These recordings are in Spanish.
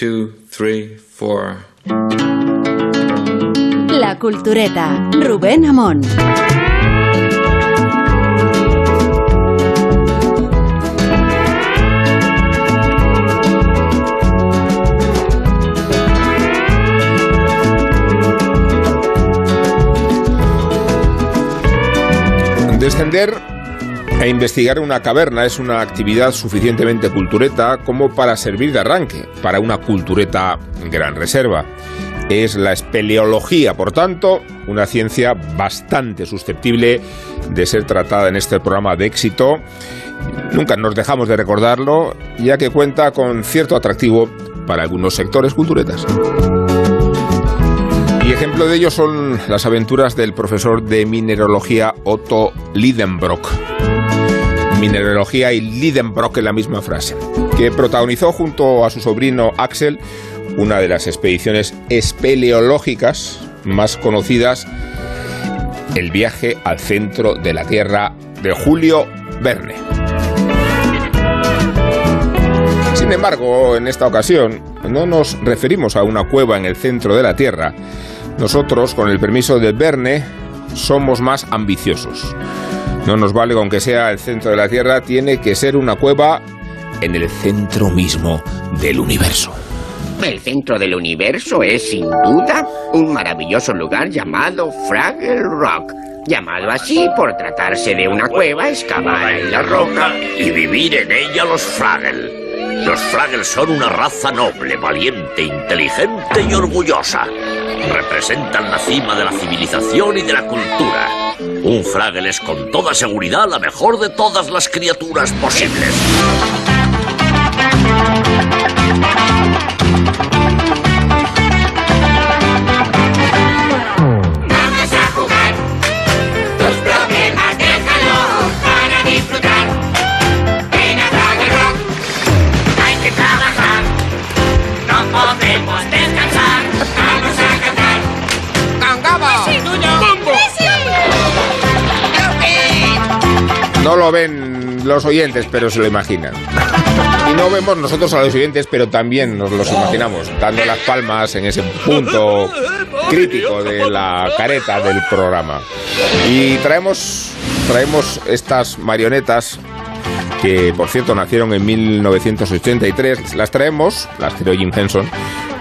two, three, four. La Cultureta, Rubén Amón. Descender e investigar una caverna es una actividad suficientemente cultureta como para servir de arranque para una cultureta gran reserva. Es la espeleología, por tanto, una ciencia bastante susceptible de ser tratada en este programa de éxito. Nunca nos dejamos de recordarlo, ya que cuenta con cierto atractivo para algunos sectores culturetas. Y ejemplo de ello son las aventuras del profesor de mineralogía Otto Lidenbrock. Mineralogía y Lidenbrock en la misma frase, que protagonizó junto a su sobrino Axel una de las expediciones espeleológicas más conocidas, el viaje al centro de la Tierra de Julio Verne. Sin embargo, en esta ocasión no nos referimos a una cueva en el centro de la Tierra. Nosotros, con el permiso de Verne, somos más ambiciosos. No nos vale con que sea el centro de la Tierra, tiene que ser una cueva en el centro mismo del universo. El centro del universo es, sin duda, un maravilloso lugar llamado Fraggle Rock. Llamado así por tratarse de una cueva excavada en la roca y vivir en ella los Fraggle. Los Fraggle son una raza noble, valiente, inteligente y orgullosa. Representan la cima de la civilización y de la cultura. Un Fraggle es con toda seguridad la mejor de todas las criaturas posibles. No lo ven los oyentes, pero se lo imaginan. Y no vemos nosotros a los oyentes, pero también nos los imaginamos, dando las palmas en ese punto crítico de la careta del programa. Y traemos, traemos estas marionetas que por cierto nacieron en 1983, las traemos, las creó Jim Henson,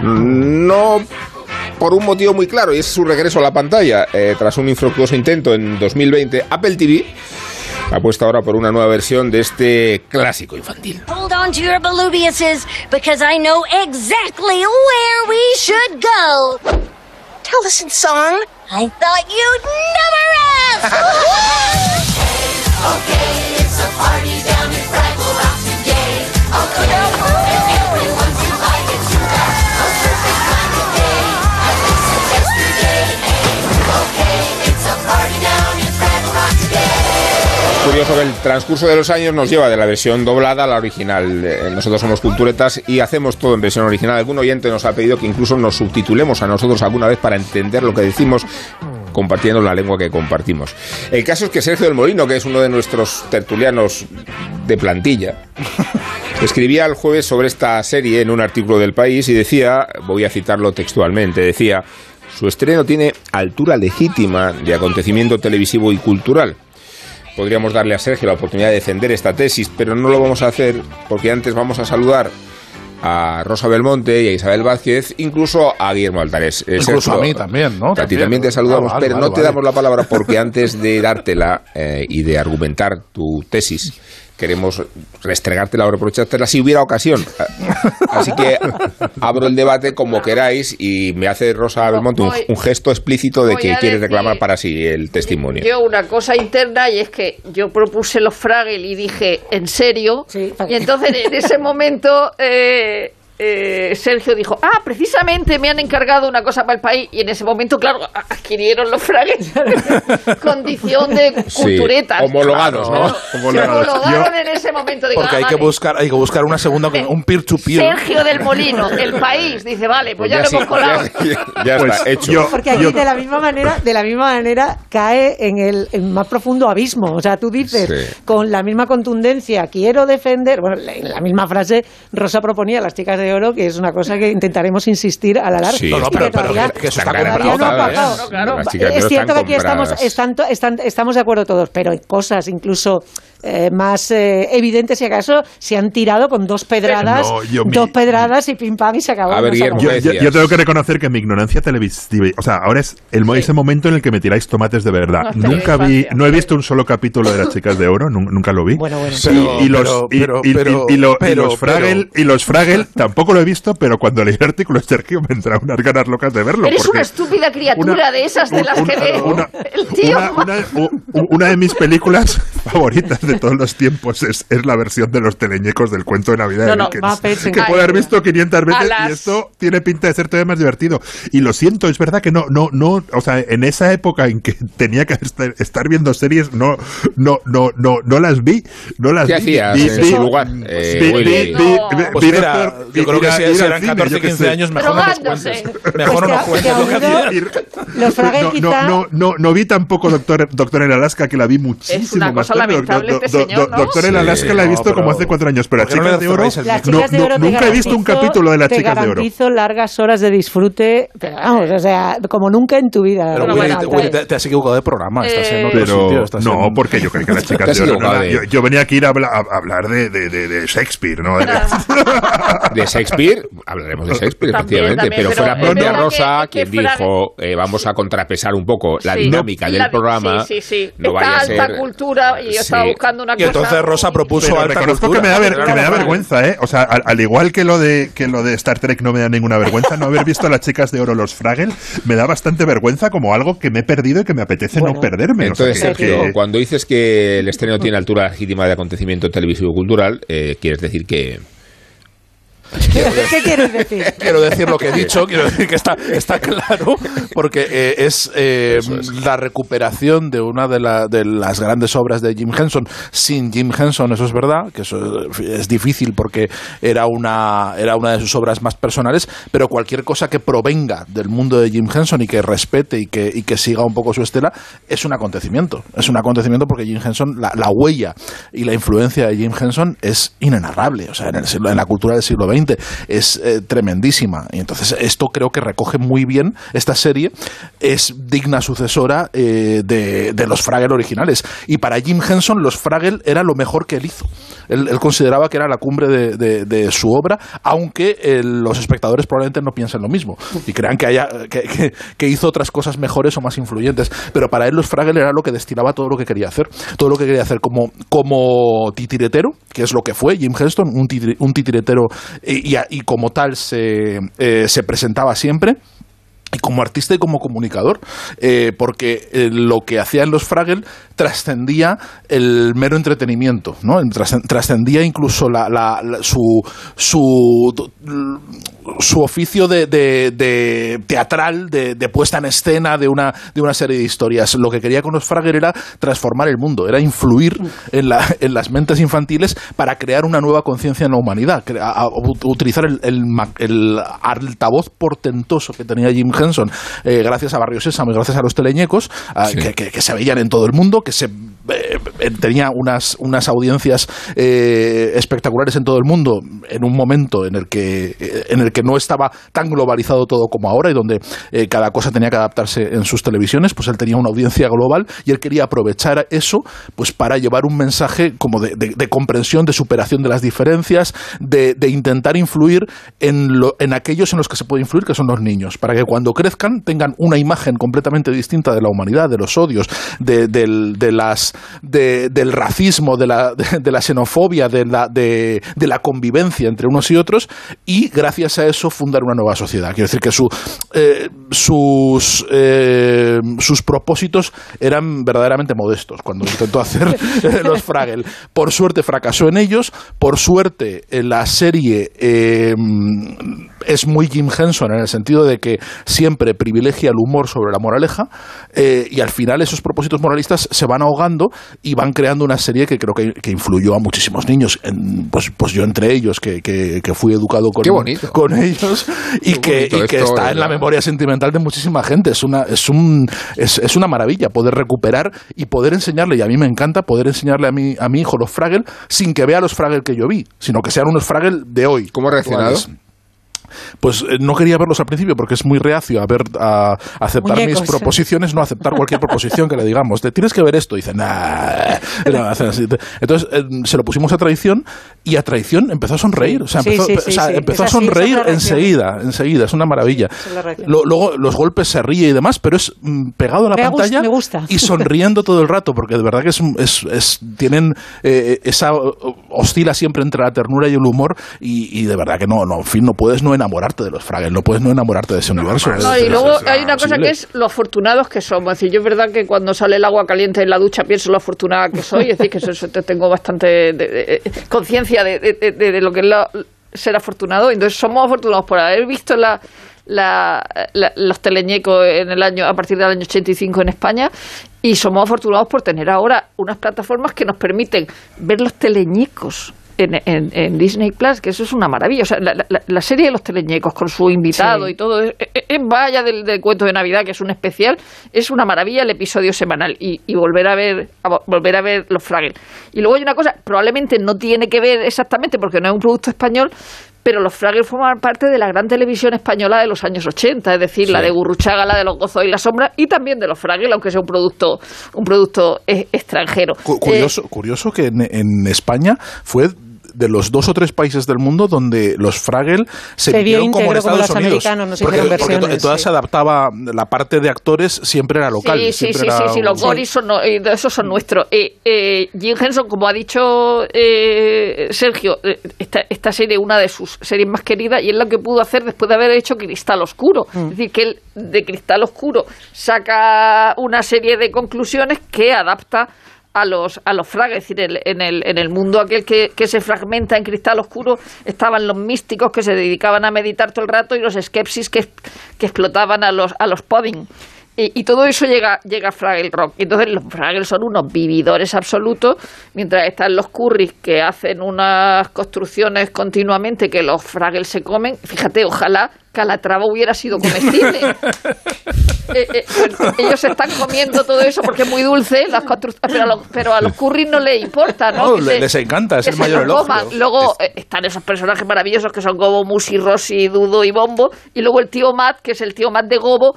no por un motivo muy claro, y es su regreso a la pantalla. Eh, tras un infructuoso intento en 2020, Apple TV apuesta ahora por una nueva versión de este clásico infantil. Hold on to your Belubiuses, because I know exactly where we should go. Tell us in song. I thought you'd never ask. Okay, it's a party down in Fraggle Rock today. Okay, Curioso que el transcurso de los años nos lleva de la versión doblada a la original. Eh, Nosotros somos culturetas y hacemos todo en versión original. Algún oyente nos ha pedido que incluso nos subtitulemos a nosotros alguna vez para entender lo que decimos compartiendo la lengua que compartimos. El caso es que Sergio del Molino, que es uno de nuestros tertulianos de plantilla, escribía el jueves sobre esta serie en un artículo del país y decía, voy a citarlo textualmente, decía, su estreno tiene altura legítima de acontecimiento televisivo y cultural. Podríamos darle a Sergio la oportunidad de defender esta tesis, pero no lo vamos a hacer porque antes vamos a saludar a Rosa Belmonte y a Isabel Vázquez, incluso a Guillermo Altares. Eh, Incluso Sergio, a mí también, ¿no? A ti también te saludamos, Ah, vale, pero vale, no te damos la palabra porque antes de dártela eh, y de argumentar tu tesis, queremos restregártela o reprochártela si hubiera ocasión. Así que abro el debate como queráis y me hace Rosa Belmonte un, un gesto explícito de que quiere decir- reclamar para sí el testimonio. Yo una cosa interna y es que yo propuse los Fraggle y dije, ¿en serio? y entonces en ese momento eh, eh, Sergio dijo, ah, precisamente me han encargado una cosa para el país. Y en ese momento, claro, a- adquirieron los Fraggle condición de Sí, culturetas. homologados, ¿no? Se homologaron en ese momento. Digo, Porque ah, hay que vale. buscar, hay que buscar una segunda, un peer-to-peer. Sergio del Molino, el país, dice, vale, pues, Pues ya, ya lo sí, hemos colado. ya- ya está, hecho. Porque aquí de la misma manera, de la misma manera cae en el, en más profundo abismo. O sea, tú dices Sí. con la misma contundencia, quiero defender, bueno, en la misma frase Rosa proponía las chicas de oro, que es una cosa que intentaremos insistir a la larga. Sí, No, no, pero- que pero todavía- que- que eso está todavía comprado, no ha claro. De Es cierto que aquí estamos, están están- estamos de acuerdo todos, pero hay cosas incluso eh, más eh, evidentes, si acaso, se han tirado con dos pedradas, No, yo mi- dos pedradas y pim pam y se acabó. A ver, no se Guillermo, acabó. Yo, ¿qué yo- yo tengo que reconocer que mi ignorancia televisiva, o sea, ahora es el, mo- ese momento en el que me tiráis tomates de verdad. La Nunca vi, infancia. no he visto un solo capítulo de las chicas de oro, nun- nunca lo vi. Bueno, bueno. Y- Pero- y, los y- los Fragel y los Fragel tampoco lo he visto, pero cuando leí el artículo de Sergio me entraron unas ganas locas de verlo. Eres una estúpida criatura una- de esas de las una- que ve una- el tío. una- una de mis películas favoritas de todos los tiempos es, es la versión de los teleñecos del cuento de Navidad No, de no, Dickens, que puede haber visto 500 veces Alas. y esto tiene pinta de ser todavía más divertido. Y lo siento, es verdad que no, no, no, o sea, en esa época en que tenía que estar, estar viendo series, no, no, no, no, no las vi, no las ¿Qué vi. hacías Vi- en vi- su lugar, eh, vi- Willy? vi- vi- No. vi- Pues vi mira, Doctor- yo creo que si eran cine, 14, yo qué 15 sé. años, mejor no nos cuentes. Mejor no Pues nos cuentes Los no, no, no, no, vi tampoco Doctor, Doctor en Alaska, que la vi muchísimo más cosa lamentable este señor. Doctor en. Alaska la he visto como hace cuatro años, pero las ¿por qué no chicas de oro... nunca he visto un capítulo de las chicas de oro. garantizo largas horas de disfrute, pero vamos, o sea, como nunca en tu vida. Pero Bueno, te, te has equivocado de programa, estás en otro sitio. Estás no, en- porque yo creí que las chicas de oro... no yo, yo venía aquí a, a a hablar de, de, de, de Shakespeare, ¿no? De- Shakespeare, hablaremos de Shakespeare, También, efectivamente, también, pero, fue la propia Rosa que- quien que dijo, eh, vamos a contrapesar un poco la Sí. dinámica No, del la- programa. Sí, sí, sí. No Esta vaya a alta ser... cultura y yo Sí. estaba buscando una Y entonces. Rosa propuso Pero alta cultura. que me da, ver- que me da vergüenza, ¿eh? O sea, al, al igual que lo, de, que lo de Star Trek no me da ninguna vergüenza, no haber visto a las chicas de oro, los Fraggle, me da bastante vergüenza como algo que me he perdido y que me apetece no perderme. O sea, Entonces, que- Sergio, que- cuando dices que el estreno tiene altura legítima de acontecimiento televisivo cultural, eh, quieres decir que... ¿Qué quieres decir? Quiero decir lo que he dicho, quiero decir que está, está claro, porque eh, es, eh, la recuperación de una de, la- de las grandes obras de Jim Henson. Sin Jim Henson, eso es verdad, que eso es difícil porque era una, era una de sus obras más personales, pero cualquier cosa que provenga del mundo de Jim Henson y que respete y que, y que siga un poco su estela, es un acontecimiento. Es un acontecimiento porque Jim Henson, la, la huella y la influencia de Jim Henson es inenarrable. O sea, en, el en la cultura del siglo XX es eh, tremendísima. Y entonces esto creo que recoge muy bien esta serie. Es digna sucesora eh, de, los Fraggle originales. Y para Jim Henson, los Fraggle era lo mejor que él hizo. Él, consideraba que era la cumbre de, su obra, aunque eh, los espectadores probablemente no piensen lo mismo y crean que, haya, que, hizo otras cosas mejores o más influyentes. Pero para él los Fraggle era lo que destilaba todo lo que quería hacer. Todo lo que quería hacer como, como titiretero, que es lo que fue Jim Henston, un, titiretero y, a- y como tal se, eh, se presentaba siempre y como artista y como comunicador, eh, porque eh, lo que hacían los Fraggle trascendía el mero entretenimiento, ¿no? Trascen- Trascendía incluso la, la- la- su, su, su oficio de, de- de teatral, de, de puesta en escena de una, de una serie de historias. Lo que quería con los Fraggle era transformar el mundo, era influir en, la- en las mentes infantiles para crear una nueva conciencia en la humanidad, a- a- utilizar el, el ma- el altavoz portentoso que tenía Jim Henson, eh, gracias a Barrio Sésamo y gracias a los teleñecos, a- Sí. que, que- que se veían en todo el mundo, que se eh, eh, tenía unas, unas audiencias eh, espectaculares en todo el mundo en un momento en el que en el que no estaba tan globalizado todo como ahora y donde cada cosa tenía que adaptarse en sus televisiones, pues él tenía una audiencia global y él quería aprovechar eso pues para llevar un mensaje como de, de- de comprensión, de superación de las diferencias, de, intentar influir en, lo- en aquellos en los que se puede influir, que son los niños, para que cuando crezcan tengan una imagen completamente distinta de la humanidad, de los odios, de, de las, de- del racismo, de la, de, la xenofobia, de la, de, la convivencia entre unos y otros, y gracias a eso fundar una nueva sociedad. Quiero decir que su, eh, sus, eh, sus propósitos eran verdaderamente modestos cuando intentó hacer eh, los Fraggle. Por suerte fracasó en ellos, por suerte la serie es muy Jim Henson en el sentido de que siempre privilegia el humor sobre la moraleja eh, y al final esos propósitos moralistas se van ahogando y van creando una serie que creo que, que influyó a muchísimos niños, en- pues, pues yo entre ellos, que, que- que fui educado con, con ellos y Qué que, y que está en la memoria sentimental de muchísima gente. Es una, es, un, es, es una maravilla poder recuperar y poder enseñarle, y a mí me encanta poder enseñarle a mi, a mi hijo los Fraggle sin que vea los Fraggle que yo vi, sino que sean unos Fraggle de hoy. ¿Cómo ha reaccionado? actuales. Pues eh, no quería verlos al principio porque es muy reacio a ver a, aceptar Muñecos. mis proposiciones, no aceptar cualquier proposición que le digamos. Te tienes que ver esto, dice, nah. Entonces eh, se lo pusimos a traición y a traición empezó a sonreír, o sea, Sí, empezó, sí, o sí, sea, sí. empezó a sonreír enseguida, enseguida, es una maravilla. Lo- luego los golpes se ríe y demás, pero es mm, pegado a la Me gusta- pantalla me gusta. y sonriendo todo el rato, porque de verdad que es, es- es- tienen eh, esa oscila siempre entre la ternura y el humor y, y de verdad que no, no, en fin, no puedes no enamorarte de los Fraggles, no puedes no enamorarte de ese universo. No, Es- y luego hay una cosa que es lo afortunados que somos. Es decir, yo es verdad que cuando sale el agua caliente en la ducha pienso lo afortunada que soy. Es decir, que eso, eso te- tengo bastante conciencia de, de- de- de lo que es la- ser afortunado. Entonces somos afortunados por haber visto la, la- la- los teleñecos en el año a partir del año 85 en España y somos afortunados por tener ahora unas plataformas que nos permiten ver los teleñecos en, en- en Disney Plus, que eso es una maravilla. O sea, la, la- la serie de los teleñecos con su invitado Sí. y todo, es, es- vaya del, del cuento de Navidad, que es un especial, es una maravilla el episodio semanal y, y volver a ver a vo- volver a ver los Fraggles. Y luego hay una cosa, probablemente no tiene que ver exactamente porque no es un producto español, pero los Fraggles forman parte de la gran televisión española de los años 80, es decir, la de Gurruchaga, la de los Gozos y la Sombra, y también de los Fraggles, aunque sea un producto un producto eh, extranjero. Cu- Curioso, curioso que en, en España fue de los dos o tres países del mundo donde los Fraggle se, Se vio vivieron como en íntegro como Estados los Unidos. americanos, no se porque, to- todas sí. se adaptaba, la parte de actores siempre era local. Sí, sí, sí, sí, sí, los Goris son, no- eh, esos son nuestros. Eh, eh, Jim Henson, como ha dicho eh, Sergio, eh, esta, esta serie es una de sus series más queridas y es lo que pudo hacer después de haber hecho Cristal Oscuro. Es decir, que él de Cristal Oscuro saca una serie de conclusiones que adapta a los a los Fraggles, es decir, el- en el, en el mundo aquel que, que se fragmenta en cristal oscuro estaban los místicos que se dedicaban a meditar todo el rato y los skepsis que, que explotaban a los a los pudding. Y, y todo eso llega, llega a Fraggle Rock. Y entonces los Fraggles son unos vividores absolutos, mientras están los Currys que hacen unas construcciones continuamente que los Fraggles se comen. Fíjate, ojalá Calatrava hubiera sido comestible. Eh, eh, pues, ellos se están comiendo todo eso porque es muy dulce, las pero, a los, pero a los Currys no les importa, ¿no? No, Que le- se- les encanta, es que el mayor lo elogio. coman. Luego eh, están esos personajes maravillosos que son Gobo, Musi, Rossi, Dudo y Bombo. Y luego el tío Matt, que es el tío Matt de Gobo,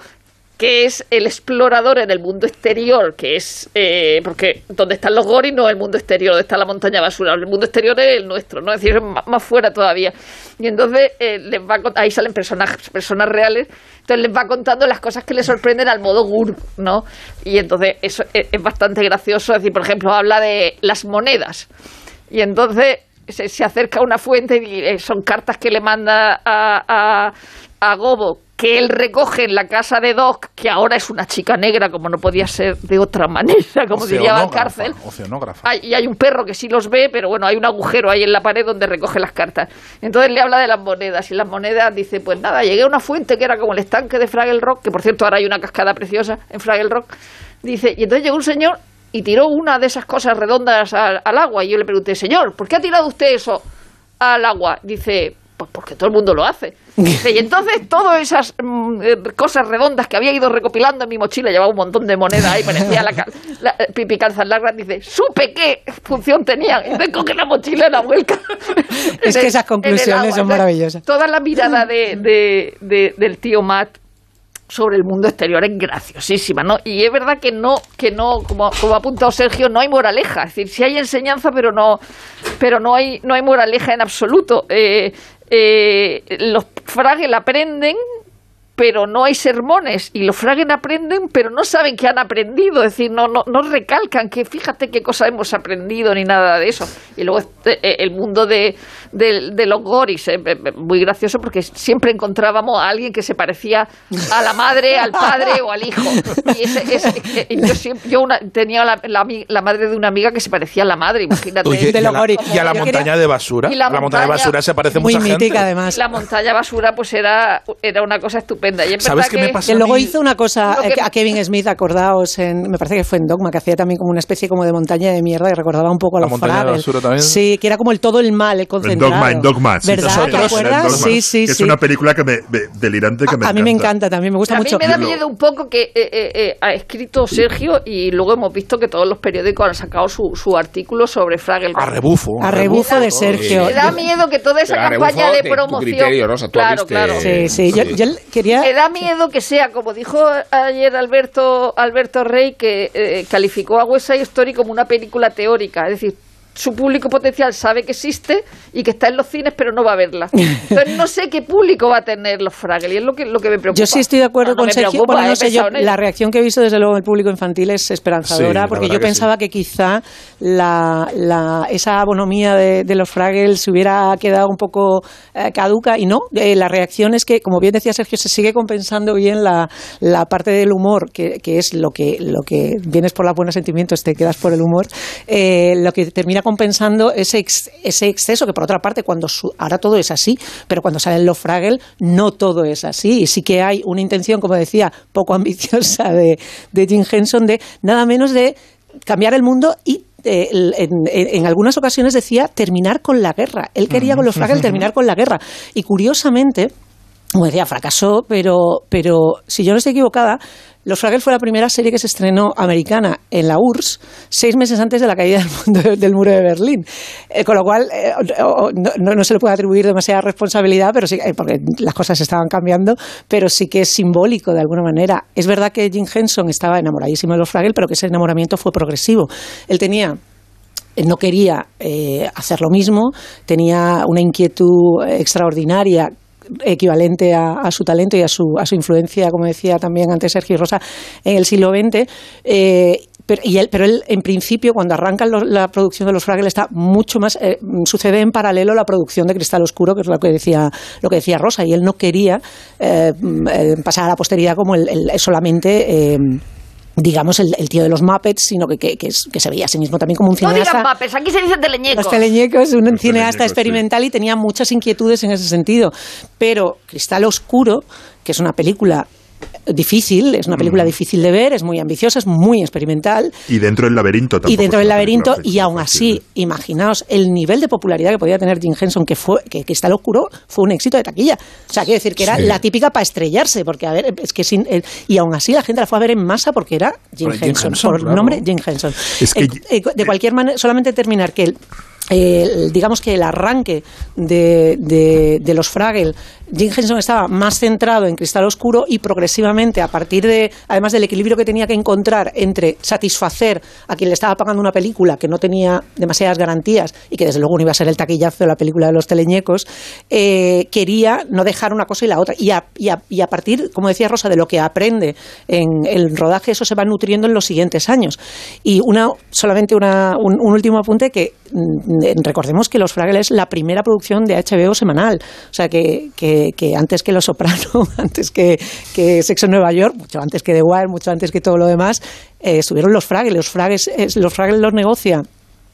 que es el explorador en el mundo exterior, que es, eh, porque donde están los goris no es el mundo exterior, donde está la montaña basura, el mundo exterior es el nuestro, ¿no? Es decir, es más, fuera todavía. Y entonces eh, les va ahí salen personajes, personas reales, entonces les va contando las cosas que le sorprenden al modo Gur, ¿no? Y entonces eso es, es bastante gracioso, es decir, por ejemplo, habla de las monedas. Y entonces se, se acerca a una fuente y eh, son cartas que le manda a, a, a Gobo que él recoge en la casa de Doc, que ahora es una chica negra, como no podía ser de otra manera, como diría Oceanógrafa, Cárcel. Hay- y hay un perro que sí los ve, pero bueno, hay un agujero ahí en la pared donde recoge las cartas. Entonces le habla de las monedas y las monedas dice, pues nada, llegué a una fuente que era como el estanque de Fraggle Rock, que por cierto ahora hay una cascada preciosa en Fraggle Rock. Dice, y entonces llegó un señor y tiró una de esas cosas redondas al, al agua y yo le pregunté, señor, ¿por qué ha tirado usted eso al agua? Dice, pues porque todo el mundo lo hace. Y entonces todas esas mm, eh, cosas redondas que había ido recopilando en mi mochila, llevaba un montón de monedas ahí, parecía la, la eh, pipi calzas largas, dice, supe qué función tenían. Y entonces coge la mochila y la vuelca. Es en que esas en conclusiones son maravillosas. Toda la mirada de, de- de- del tío Matt sobre el mundo exterior es graciosísima, ¿no? Y es verdad que no, que no, como, como ha apuntado Sergio, no hay moraleja. Es decir, sí hay enseñanza, pero no, pero no hay, no hay moraleja en absoluto. Eh, eh, los Fraggle aprenden, pero no hay sermones. Y los Fraggle aprenden, pero no saben que han aprendido. Es decir, no, no, no recalcan que fíjate qué cosa hemos aprendido ni nada de eso. Y luego este, eh, el mundo de, de- de los Goris, eh, eh, muy gracioso porque siempre encontrábamos a alguien que se parecía a la madre, al padre o al hijo. Y ese- ese- eh, yo siempre- yo una- tenía la, la madre de una amiga que se parecía a la madre, imagínate. Oye, y, a la, y a la montaña de basura. Y la montaña de basura se parece Muy mucha mítica, gente. además. La montaña basura pues era, era una cosa estupenda. Estupenda. Y es ¿Sabes qué me que- pasa Que luego hizo una cosa Lo que- eh, a Kevin Smith, acordaos, en, me parece que fue en Dogma, que hacía también como una especie como de montaña de mierda que recordaba un poco a La los montaña de Fraggles. basura también. Sí, que era como el todo el mal, el En concentrado. Dogma, en Dogma. sí, ¿Verdad? ¿Te en acuerdas? Dogma, Sí, sí, que Es sí. una película que me, me- delirante que me a mí me encanta. también, me gusta a mí mucho. me da miedo un poco que eh, eh, eh, ha escrito Sergio y luego hemos visto que todos los periódicos han sacado su, su artículo sobre Fraggle. A rebufo. A rebufo de Sergio. Me da miedo que toda esa a campaña de promoción. criterio, claro, viste- claro. Sí, sí, yo, yo quería... Me da miedo que sea, como dijo ayer Alberto, Alberto Rey, que eh, calificó a West Side Story como una película teórica. Es decir, su público potencial sabe que existe y que está en los cines, pero no va a verla. Entonces no sé qué público va a tener los Fraggle y es lo que, lo que me preocupa. Yo sí estoy de acuerdo con Sergio. preocupa, Bueno, no sé, yo, la reacción que he visto desde luego en el público infantil es esperanzadora, Sí, la porque yo que pensaba que quizá la, la- esa abonomía de, de los Fraggles se hubiera quedado un poco eh, caduca y no. Eh, la reacción es que, como bien decía Sergio, se sigue compensando bien la, la parte del humor, que, que es lo que, lo que vienes por los buenos sentimientos, te quedas por el humor. Eh, lo que termina compensando ese, ese exceso, que por otra parte, cuando su- ahora todo es así, pero cuando salen los Fraggle, no todo es así. Y sí que hay una intención, como decía, poco ambiciosa de, de Jim Henson, de nada menos de cambiar el mundo y eh, en algunas ocasiones decía terminar con la guerra. Él quería con los Fraggle terminar con la guerra. Y curiosamente, como decía, fracasó, pero, pero si yo no estoy equivocada, Los Fraggle fue la primera serie que se estrenó americana en la URSS seis meses antes de la caída del, mundo- del muro de Berlín. Eh, con lo cual, eh, no, no- se le puede atribuir demasiada responsabilidad, pero sí, eh, porque las cosas estaban cambiando, pero sí que es simbólico de alguna manera. Es verdad que Jim Henson estaba enamoradísimo de los Fraggle, pero que ese enamoramiento fue progresivo. Él tenía no quería eh, hacer lo mismo, tenía una inquietud extraordinaria equivalente a, a su talento y a su, a su influencia, como decía también antes Sergio Rosa, en el siglo XX. eh, pero, y él, pero él, en principio, cuando arranca la producción de los Fraggle, está mucho más. eh, sucede en paralelo la producción de Cristal Oscuro, que es lo que decía, lo que decía Rosa, y él no quería eh, mm, pasar a la posteridad como el- solamente. Digamos, el, el tío de los Muppets, sino que, que, que es- que se veía a sí mismo también como un No cineasta. digan mapes, aquí se dice teleñecos. Los teleñecos, un cineasta teleñecos, sí. experimental y tenía muchas inquietudes en ese sentido. Pero Cristal Oscuro, que es una película difícil, es una película difícil de ver, es muy ambiciosa, es muy experimental. Y dentro del laberinto tampoco. Y dentro del laberinto, y aún así, imaginaos el nivel de popularidad que podía tener Jim Henson, que fue que Cristal Oscuro fue un éxito de taquilla. O sea, quiero decir que era Sí. la típica para estrellarse, porque a ver, es que sin, y aún así la gente la fue a ver en masa porque era Jim Por Henson, Henson, por claro. nombre Jim Henson. Es que- Eh, eh, de cualquier manera, solamente terminar que el, el- digamos que el arranque de, de- de los Fraggle, Jim Henson estaba más centrado en Cristal Oscuro y progresivamente, a partir de, además del equilibrio que tenía que encontrar entre satisfacer a quien le estaba pagando una película que no tenía demasiadas garantías y que desde luego no iba a ser el taquillazo de la película de los teleñecos, eh, quería no dejar una cosa y la otra. Y a, y a- y a partir, como decía Rosa, de lo que aprende en el rodaje, eso se va nutriendo en los siguientes años. Y una solamente una, un, último apunte que mm, recordemos que Los Fraggle es la primera producción de HBO semanal. O sea, que, que- que antes que Los Soprano, antes que, que Sexo en Nueva York, mucho antes que The Wire, mucho antes que todo lo demás, eh, estuvieron Los Fraggle. Los Fraggle, es- los los negocia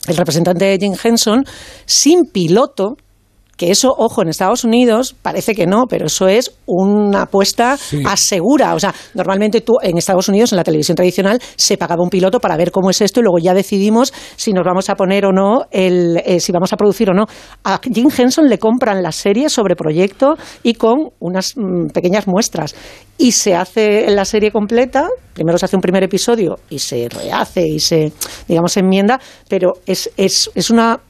el representante de Jim Henson sin piloto que eso, ojo, en Estados Unidos parece que no, pero eso es una apuesta asegura. O sea, normalmente tú en Estados Unidos, en la televisión tradicional, se pagaba un piloto para ver cómo es esto y luego ya decidimos si nos vamos a poner o no, el, eh, si vamos a producir o no. A Jim Henson le compran la serie sobre proyecto y con unas mm, pequeñas muestras. Y se hace la serie completa, primero se hace un primer episodio y se rehace y se, digamos, enmienda, pero es, es, es una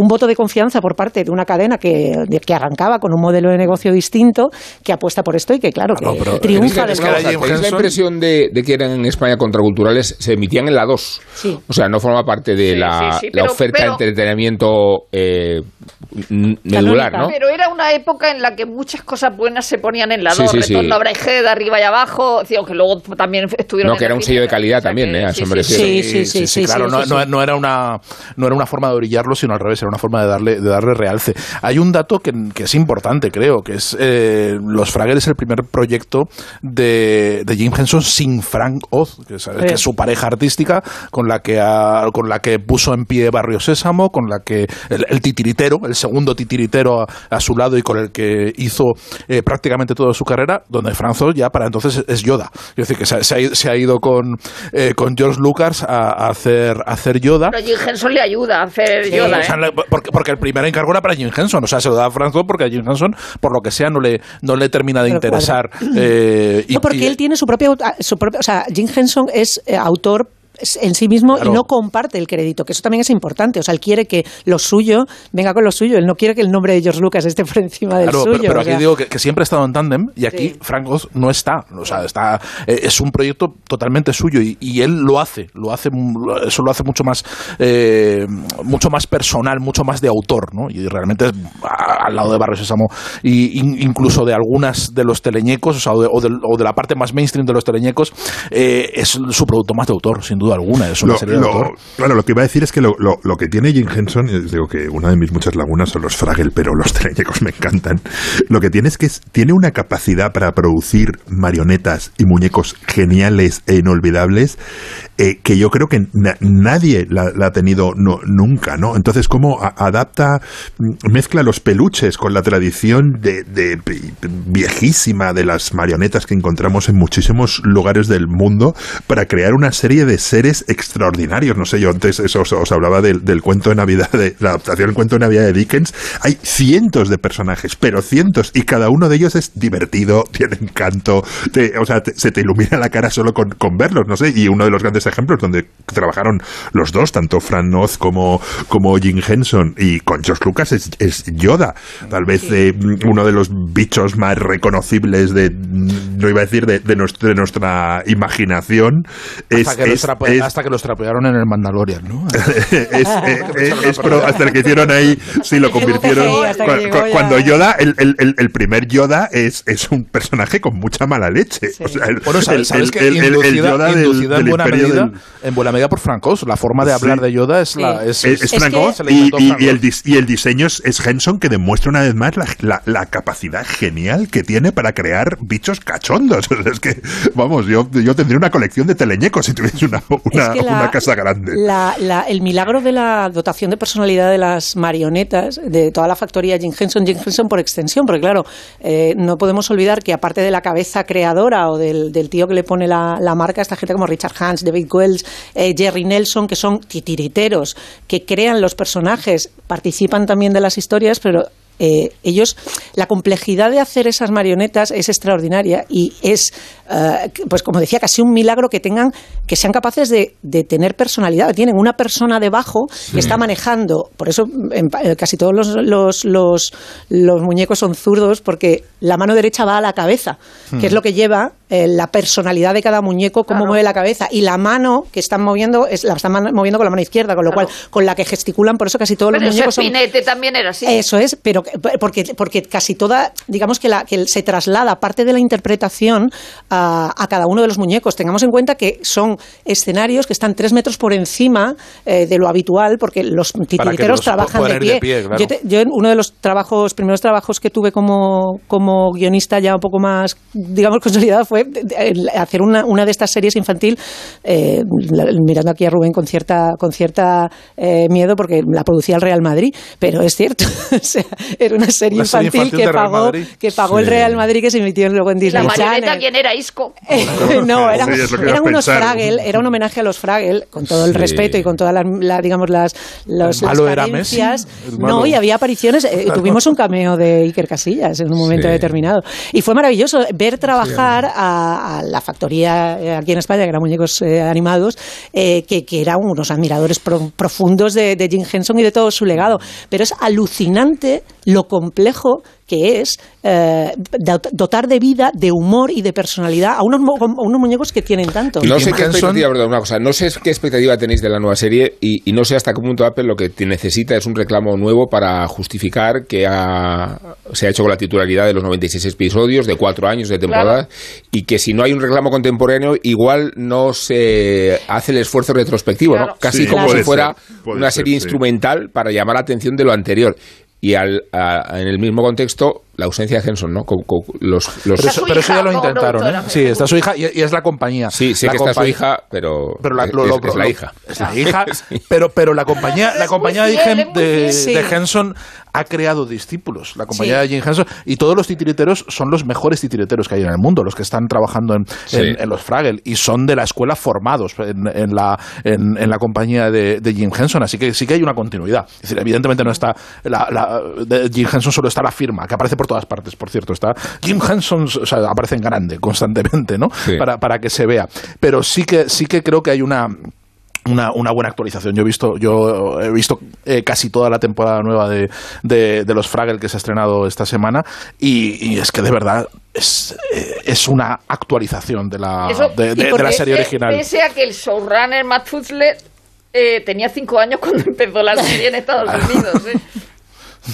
un voto de confianza por parte de una cadena que, de- que arrancaba con un modelo de negocio distinto, que apuesta por esto y que, claro, que No, pero triunfa es que era Una Jim cosa, ¿tenéis la impresión de, de que eran en España contraculturales? Se emitían en la 2. Sí. O sea, no forma parte de Sí, la, sí, sí, la pero- oferta pero- de entretenimiento eh, medular, ¿no? Pero era una época en la que muchas cosas buenas se ponían en la Sí, 2, sí, sí. Retorno a Braigé, de arriba y abajo, que luego también estuvieron No, en que era un sello de calidad también, ¿eh? A sí, eso me sí, refiero. Sí, sí, sí, sí, claro, no, era una, no era una forma de brillarlo, sino al revés, una forma de darle, de darle realce. Hay un dato que, que es importante, creo, que es eh, Los Fraggles es el primer proyecto de, de Jim Henson sin Frank Oz, que es, que es su pareja artística, con la que ha- con la que puso en pie Barrio Sésamo, con la que el, el titiritero, el segundo titiritero a, a su lado y con el que hizo eh, prácticamente toda su carrera, donde Frank Oz ya para entonces es Yoda. Es decir, que se, ha- se ha, ido- se ha ido con, eh, con George Lucas a, a hacer, a hacer Yoda. Pero Jim Henson le ayuda a hacer Yoda, O sea, ¿eh? Porque, porque el primer encargo era para Jim Henson, o sea, se lo da a Frank Oz porque a Jim Henson, por lo que sea, no le, no le termina de Pero interesar. eh, y- No, porque y- él tiene su propia, su propia, o sea, Jim Henson es eh, autor en sí mismo Claro. y no comparte el crédito, que eso también es importante. O sea, él quiere que lo suyo venga con lo suyo. Él no quiere que el nombre de George Lucas esté por encima del Claro, suyo. pero, pero o aquí sea. digo que, que siempre ha estado en tándem y aquí Frank Oz no está. O sea, está eh, es un proyecto totalmente suyo y, y él lo hace, lo hace, mu- eso lo hace mucho más, eh, mucho más personal, mucho más de autor, ¿no? Y realmente al lado de Barrio Sésamo y in- incluso de algunas de los teleñecos, o sea, o de, o del- o de la parte más mainstream de los teleñecos, eh, es su producto más de autor, sin duda alguna. Es una Lo- serie de lo- autor. claro, lo que iba a decir es que lo, lo- que tiene Jim Henson, eh, digo que una de mis muchas lagunas son los Fraggle, pero los teleñecos me encantan. Lo que tiene es que es- tiene una capacidad para producir marionetas y muñecos geniales e inolvidables eh, que yo creo que na- nadie la, la ha tenido no- nunca, ¿no? Entonces, cómo adapta, mm, mezcla los peluches con la tradición de, de- viejísima de las marionetas que encontramos en muchísimos lugares del mundo para crear una serie de seres extraordinarios. No sé, yo antes eso os, os hablaba del, del cuento de Navidad, de la adaptación del cuento de Navidad de Dickens. Hay cientos de personajes, pero cientos, y cada uno de ellos es divertido, tiene encanto, te- o sea, te- se te ilumina la cara solo con, con verlos, no sé. Y uno de los grandes ejemplos donde trabajaron los dos, tanto Fran Oz como, como Jim Henson, y con George Lucas es, es Yoda. Tal vez eh, uno de los bichos más reconocibles de, no iba a decir, de, de nuestra, de nuestra imaginación. Es, es- es- hasta que los trapearon en el Mandalorian, ¿no? es, eh, eh, es pro- hasta el que hicieron ahí, sí, lo convirtieron. Sí, Cu- cu-. Cuando Yoda, el, el- el- el primer Yoda es, es un personaje con mucha mala leche. O sea, el, Bueno, sabes, que el- el- el inducida, Yoda del- inducida en del buena imperio medida, del- en buena medida por Frank Oz. La forma de hablar Sí. de Yoda es la es, es, es y, y- y el, y el diseño es, es Henson que demuestra una vez más la, la- la capacidad genial que tiene para crear bichos cachondos. Es que, vamos, yo, yo tendría una colección de teleñecos si tuviese una, una, Es que la- una casa grande. La- la- el milagro de la dotación de personalidad de las marionetas, de toda la factoría Jim Henson, Jim Henson por extensión, porque claro, eh, no podemos olvidar que aparte de la cabeza creadora o del, del tío que le pone la, la marca, esta gente como Richard Hans, David Wells, eh, Jerry Nelson, que son titiriteros, que crean los personajes, participan también de las historias, pero eh, ellos, la complejidad de hacer esas marionetas es extraordinaria y es, eh, pues como decía, casi un milagro que tengan, que sean capaces de, de tener personalidad. Tienen una persona debajo que está manejando, por eso en eh, casi todos los, los, los, los muñecos son zurdos, porque la mano derecha va a la cabeza, Hmm. que es lo que lleva eh, la personalidad de cada muñeco, cómo mueve la cabeza, y la mano que están moviendo, es, la están moviendo con la mano izquierda, con lo cual, con la que gesticulan, por eso casi todos Pero los muñecos son también era así. eso es, pero que- porque, porque casi toda, digamos que, la, que se traslada parte de la interpretación a, a cada uno de los muñecos. Tengamos en cuenta que son escenarios que están tres metros por encima eh, de lo habitual, porque los titiriteros los trabajan de pie. de pie, claro. yo, te- yo en uno de los trabajos, primeros trabajos que tuve como, como guionista ya un poco más, digamos, consolidado fue de- de- el hacer una, una de estas series infantil, eh, la- mirando aquí a Rubén con cierta, con cierta eh, miedo porque la producía el Real Madrid, pero es cierto, o sea, era una serie Una serie infantil, infantil que pagó, Madrid. que pagó el. Real Madrid que se emitió luego en ¿Y la Disney marioneta quién era? No, eran, Sí, eran unos. Fraggle, era un homenaje a los Fraggle, con todo el Sí. respeto y con todas las, la- digamos, las, los, las carencias. No, y había apariciones, eh, tuvimos un cameo de Iker Casillas en un momento Sí. determinado. Y fue maravilloso ver trabajar a, a la factoría eh, aquí en España, que eran muñecos eh, animados, eh, que, que eran unos admiradores pro- profundos de, de Jim Henson y de todo su legado. Pero es alucinante lo complejo que es eh, dot- dotar de vida, de humor y de personalidad a unos, mo- a unos muñecos que tienen tanto. No sé qué expectativa, perdón, una cosa, no sé qué expectativa tenéis de la nueva serie y, y no sé hasta qué punto Apple lo que te necesita es un reclamo nuevo para justificar que ha- se ha hecho con la titularidad de los 96 episodios de cuatro años de temporada y que si no hay un reclamo contemporáneo igual no se hace el esfuerzo retrospectivo, Claro. ¿no? Casi Sí, como si fuera una ser, serie sí. instrumental para llamar la atención de lo anterior. Y al, a- en el mismo contexto, la ausencia de Henson, ¿no? Los, los- Pero eso, pero eso ya lo intentaron, ¿eh? Sí, está su hija y, y es la compañía. Sí, La que está su hija, pero, Pero la, es, lo- lo- es- es la hija. Es la hija, pero, pero la compañía, la compañía de, fiel, de, de Sí. Henson ha creado discípulos. La compañía Sí. de Jim Henson y todos los titiriteros son los mejores titiriteros que hay en el mundo, los que están trabajando en, Sí. en- en los Fraggle y son de la escuela formados en, en la, en, en la compañía de, de Jim Henson. Así que sí que hay una continuidad. Es decir, evidentemente no está la, la- de Jim Henson solo está la firma, que aparece por todas partes, por cierto. Está Jim Henson, o sea, aparece en grande constantemente, ¿no? Sí. Para, para que se vea. Pero sí que, sí que creo que hay una una, una buena actualización. Yo he visto, yo he visto eh, casi toda la temporada nueva de, de, de los Fraggle que se ha estrenado esta semana y, y es que de verdad es, eh, es una actualización de la, Eso- de, la serie pese- original. Pese a que el showrunner Matt Futzler eh, tenía cinco años cuando empezó la serie en Estados Unidos. ¿eh?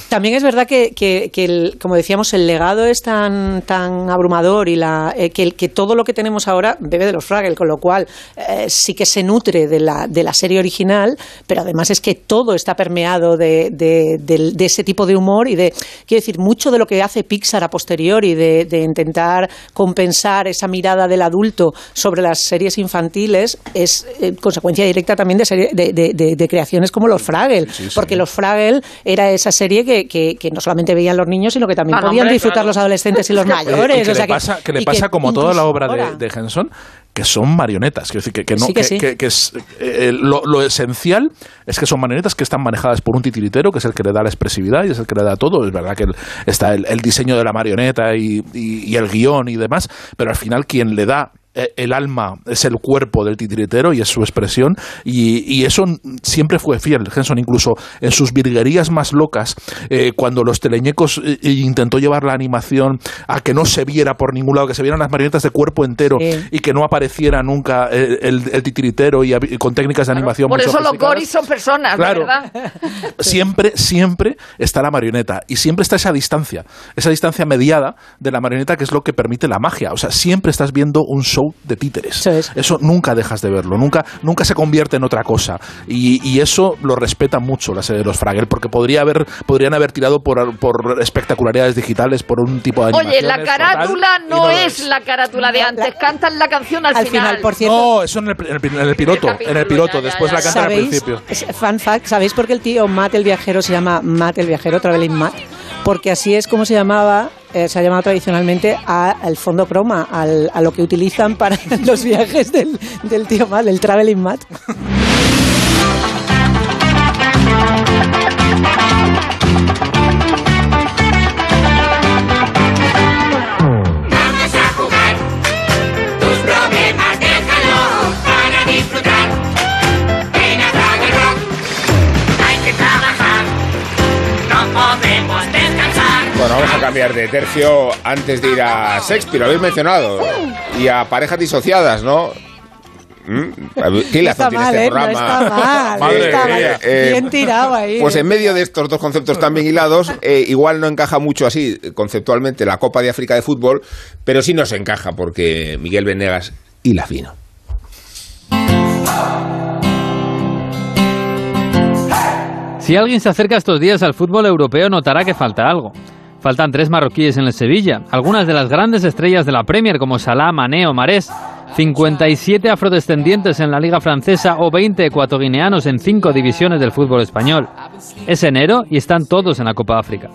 También es verdad que, que- que el- como decíamos, el legado es tan, tan abrumador y la, eh, que, el- que todo lo que tenemos ahora bebe de los Fraggle, con lo cual eh, sí que se nutre de la, de la serie original, pero además es que todo está permeado de, de- de ese tipo de humor y de, quiero decir, mucho de lo que hace Pixar a posteriori, de, de intentar compensar esa mirada del adulto sobre las series infantiles, es eh, consecuencia directa también de, serie- de, de- de- de creaciones como los Fraggle, porque los Fraggle era esa serie que, que- que no solamente veían los niños, sino que también Ah, podían hombre, disfrutar claro. los adolescentes y los Eh, mayores. que o sea le pasa, que le pasa como toda la obra de, ahora- de Henson, que son marionetas. Quiero decir, que, que no, Sí que que, sí. que- que es, eh, lo, lo esencial es que son marionetas que están manejadas por un titiritero, que es el que le da la expresividad y es el que le da todo. Es verdad que el- está el, el diseño de la marioneta y, y- y el guion y demás, pero al final quien le da eh, el alma es el cuerpo del titiritero y es su expresión y, y eso siempre fue fiel Henson incluso en sus virguerías más locas eh, cuando los teleñecos eh, intentó llevar la animación a que no se viera por ningún lado que se vieran las marionetas de cuerpo entero Sí. y que no apareciera nunca el, el- el titiritero y, con técnicas de animación Por eso los goris son personas, Claro. ¿verdad? siempre, siempre está la marioneta y siempre está esa distancia, esa distancia mediada de la marioneta que es lo que permite la magia. O sea, siempre estás viendo un show de títeres. Eso es. nunca dejas de verlo, nunca, nunca se convierte en otra cosa. Y, y eso lo respeta mucho la serie de los Fraggle, porque podría haber, podrían haber tirado por, por espectacularidades digitales, por un tipo de Oye, la carátula no es la carátula de antes. Cantan la canción al, Al final, por cierto, No, eso en el, en el- en el piloto, El en el piloto, ya, ya, después ya, la cantan al principio. Fun fact, ¿sabéis por qué el tío Matt el viajero se llama Matt el viajero, Traveling Matt? Porque así es como se llamaba, eh, se ha llamado tradicionalmente al fondo croma, al- a lo que utilizan para los viajes del, del tío Matt, el Traveling Matt. Vamos a cambiar de tercio antes de ir a Shakespeare, lo habéis mencionado. Y a parejas disociadas, ¿no? ¿Mm? ¿Qué lazón está tiene este ¿eh? No programa? está mal, no Madre está mal. eh, Bien tirado ahí. Pues ¿eh? en medio de estos dos conceptos tan bien hilados, eh, igual no encaja mucho así conceptualmente la Copa de África de fútbol, pero sí nos encaja porque Miguel Venegas hila fino. Si alguien se acerca estos días al fútbol europeo notará que falta algo. Faltan tres marroquíes en el Sevilla, algunas de las grandes estrellas de la Premier como Salah, Mané o Marés, 57 afrodescendientes en la Liga Francesa o 20 ecuatoguineanos en cinco divisiones del fútbol español. Es enero y están todos en la Copa África.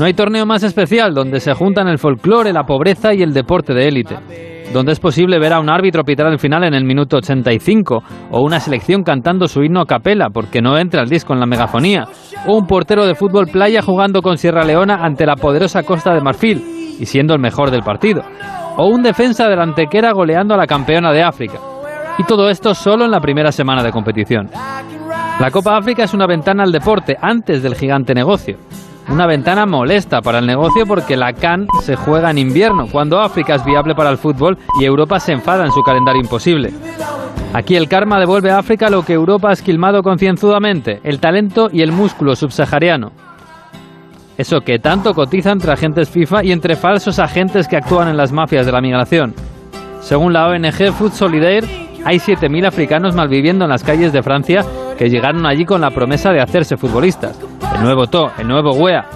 No hay torneo más especial donde se juntan el folclore, la pobreza y el deporte de élite. Donde es posible ver a un árbitro pitar el final en el minuto 85 o una selección cantando su himno a capela porque no entra el disco en la megafonía o un portero de fútbol playa jugando con Sierra Leona ante la poderosa Costa de Marfil y siendo el mejor del partido o un defensa de la antequera goleando a la campeona de África. Y todo esto solo en la primera semana de competición. La Copa África es una ventana al deporte antes del gigante negocio. Una ventana molesta para el negocio porque la CAN se juega en invierno, cuando África es viable para el fútbol y Europa se enfada en su calendario imposible. Aquí el karma devuelve a África lo que Europa ha esquilmado concienzudamente, el talento y el músculo subsahariano. Eso que tanto cotiza entre agentes FIFA y entre falsos agentes que actúan en las mafias de la migración. Según la ONG Food Solidaire, hay 7.000 africanos malviviendo en las calles de Francia que llegaron allí con la promesa de hacerse futbolistas. El nuevo To, el nuevo Wea.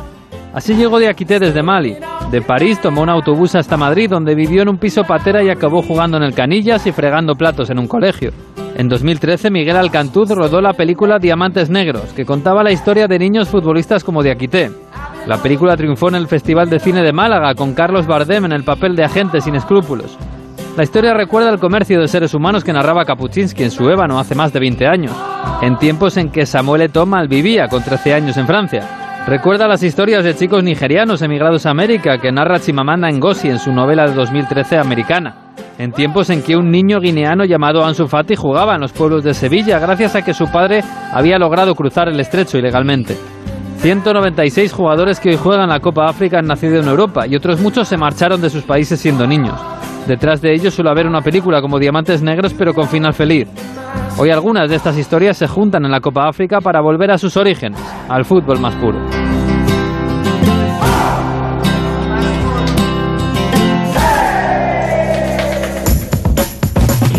Así llegó de Aquité desde Mali. De París tomó un autobús hasta Madrid donde vivió en un piso patera y acabó jugando en el Canillas y fregando platos en un colegio. En 2013 Miguel Alcantuz rodó la película Diamantes Negros, que contaba la historia de niños futbolistas como Diakité. La película triunfó en el Festival de Cine de Málaga con Carlos Bardem en el papel de agente sin escrúpulos. La historia recuerda el comercio de seres humanos que narraba Kapuczynski en su ébano hace más de 20 años, en tiempos en que Samuel Eto'o malvivía con 13 años en Francia. Recuerda las historias de chicos nigerianos emigrados a América que narra Chimamanda Ngozi en su novela de 2013 americana, en tiempos en que un niño guineano llamado Ansu Fati jugaba en los pueblos de Sevilla gracias a que su padre había logrado cruzar el estrecho ilegalmente. 196 jugadores que hoy juegan la Copa África han nacido en Europa y otros muchos se marcharon de sus países siendo niños. Detrás de ellos suele haber una película como Diamantes Negros pero con final feliz. Hoy algunas de estas historias se juntan en la Copa África para volver a sus orígenes, al fútbol más puro.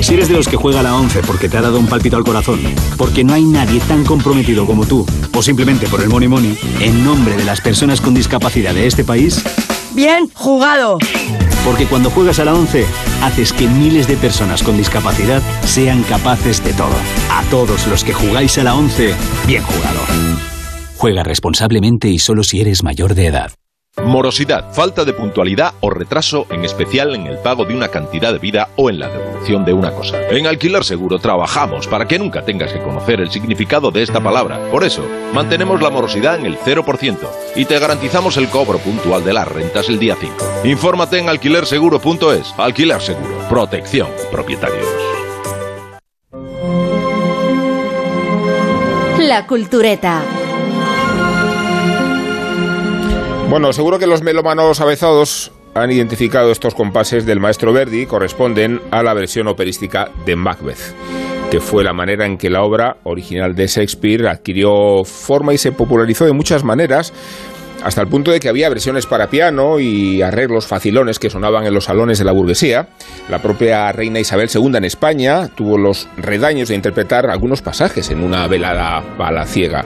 Si eres de los que juega la 11 porque te ha dado un palpito al corazón, porque no hay nadie tan comprometido como tú, o simplemente por el money money, en nombre de las personas con discapacidad de este país, Bien jugado. porque cuando juegas a la 11, haces que miles de personas con discapacidad sean capaces de todo. A todos los que jugáis a la 11, bien jugado. Juega responsablemente y solo si eres mayor de edad. Morosidad, falta de puntualidad o retraso, en especial en el pago de una cantidad de vida o en la devolución de una cosa. En Alquiler Seguro trabajamos para que nunca tengas que conocer el significado de esta palabra. Por eso, mantenemos la morosidad en el 0% y te garantizamos el cobro puntual de las rentas el día 5. Infórmate en alquilerseguro.es. Alquiler Seguro, protección, propietarios. La Cultureta. Bueno, seguro que los melómanos avezados han identificado estos compases del maestro Verdi, corresponden a la versión operística de Macbeth, que fue la manera en que la obra original de Shakespeare adquirió forma y se popularizó de muchas maneras, hasta el punto de que había versiones para piano y arreglos facilones que sonaban en los salones de la burguesía. La propia reina Isabel II en España tuvo los redaños de interpretar algunos pasajes en una velada palaciega.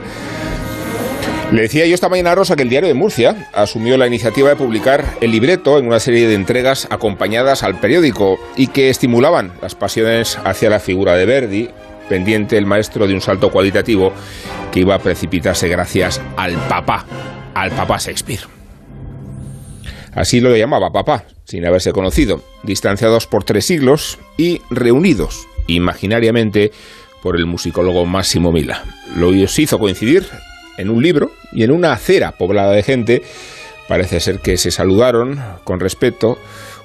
Le decía yo esta mañana a Rosa que el diario de Murcia asumió la iniciativa de publicar el libreto en una serie de entregas acompañadas al periódico y que estimulaban las pasiones hacia la figura de Verdi, pendiente el maestro de un salto cualitativo que iba a precipitarse gracias al papá, al papá Shakespeare. Así lo llamaba papá, sin haberse conocido, distanciados por tres siglos y reunidos imaginariamente por el musicólogo Máximo Mila. Lo hizo coincidir en un libro y en una acera poblada de gente. Parece ser que se saludaron con respeto,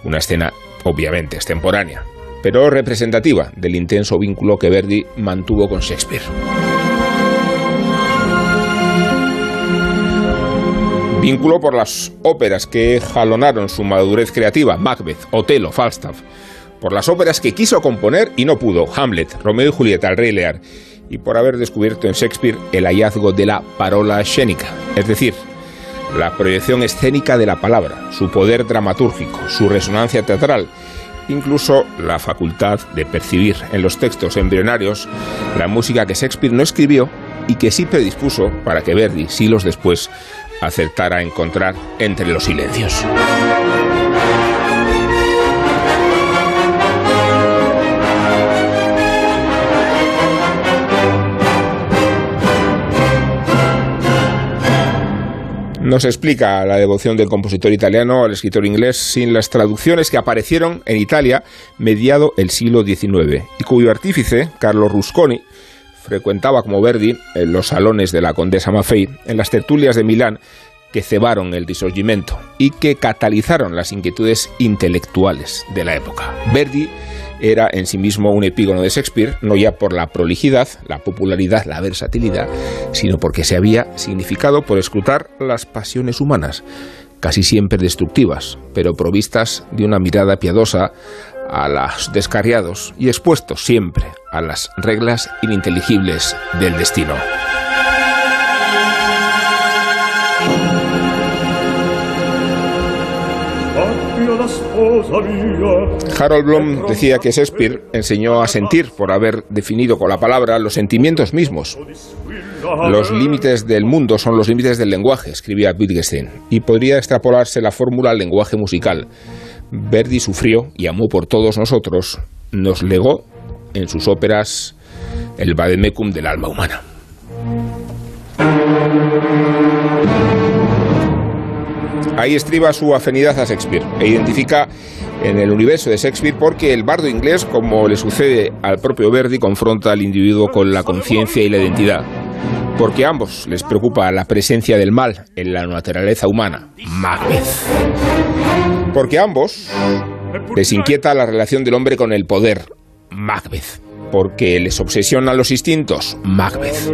una escena obviamente extemporánea, pero representativa del intenso vínculo que Verdi mantuvo con Shakespeare. Vínculo por las óperas que jalonaron su madurez creativa, Macbeth, Otelo, Falstaff, por las óperas que quiso componer y no pudo, Hamlet, Romeo y Julieta, El Rey Lear, y por haber descubierto en Shakespeare el hallazgo de la parola escénica, es decir, la proyección escénica de la palabra, su poder dramatúrgico, su resonancia teatral, incluso la facultad de percibir en los textos embrionarios la música que Shakespeare no escribió y que sí predispuso para que Verdi, siglos después, acertara a encontrar entre los silencios. No se explica la devoción del compositor italiano al escritor inglés sin las traducciones que aparecieron en Italia mediado el siglo XIX y cuyo artífice, Carlo Rusconi, frecuentaba como Verdi en los salones de la Condesa Maffei, en las tertulias de Milán que cebaron el risorgimento y que catalizaron las inquietudes intelectuales de la época. Verdi era en sí mismo un epígono de Shakespeare, no ya por la prolijidad, la popularidad, la versatilidad, sino porque se había significado por escrutar las pasiones humanas, casi siempre destructivas, pero provistas de una mirada piadosa a los descarriados y expuestos siempre a las reglas ininteligibles del destino. Harold Bloom decía que Shakespeare enseñó a sentir por haber definido con la palabra los sentimientos mismos. Los límites del mundo son los límites del lenguaje, escribía Wittgenstein, y podría extrapolarse la fórmula al lenguaje musical. Verdi sufrió y amó por todos nosotros, nos legó en sus óperas el vademecum del alma humana. Ahí estriba su afinidad a Shakespeare e identifica en el universo de Shakespeare porque el bardo inglés, como le sucede al propio Verdi, confronta al individuo con la conciencia y la identidad. Porque a ambos les preocupa la presencia del mal en la naturaleza humana, Macbeth. Porque a ambos les inquieta la relación del hombre con el poder, Macbeth. Porque les obsesionan los instintos, Macbeth.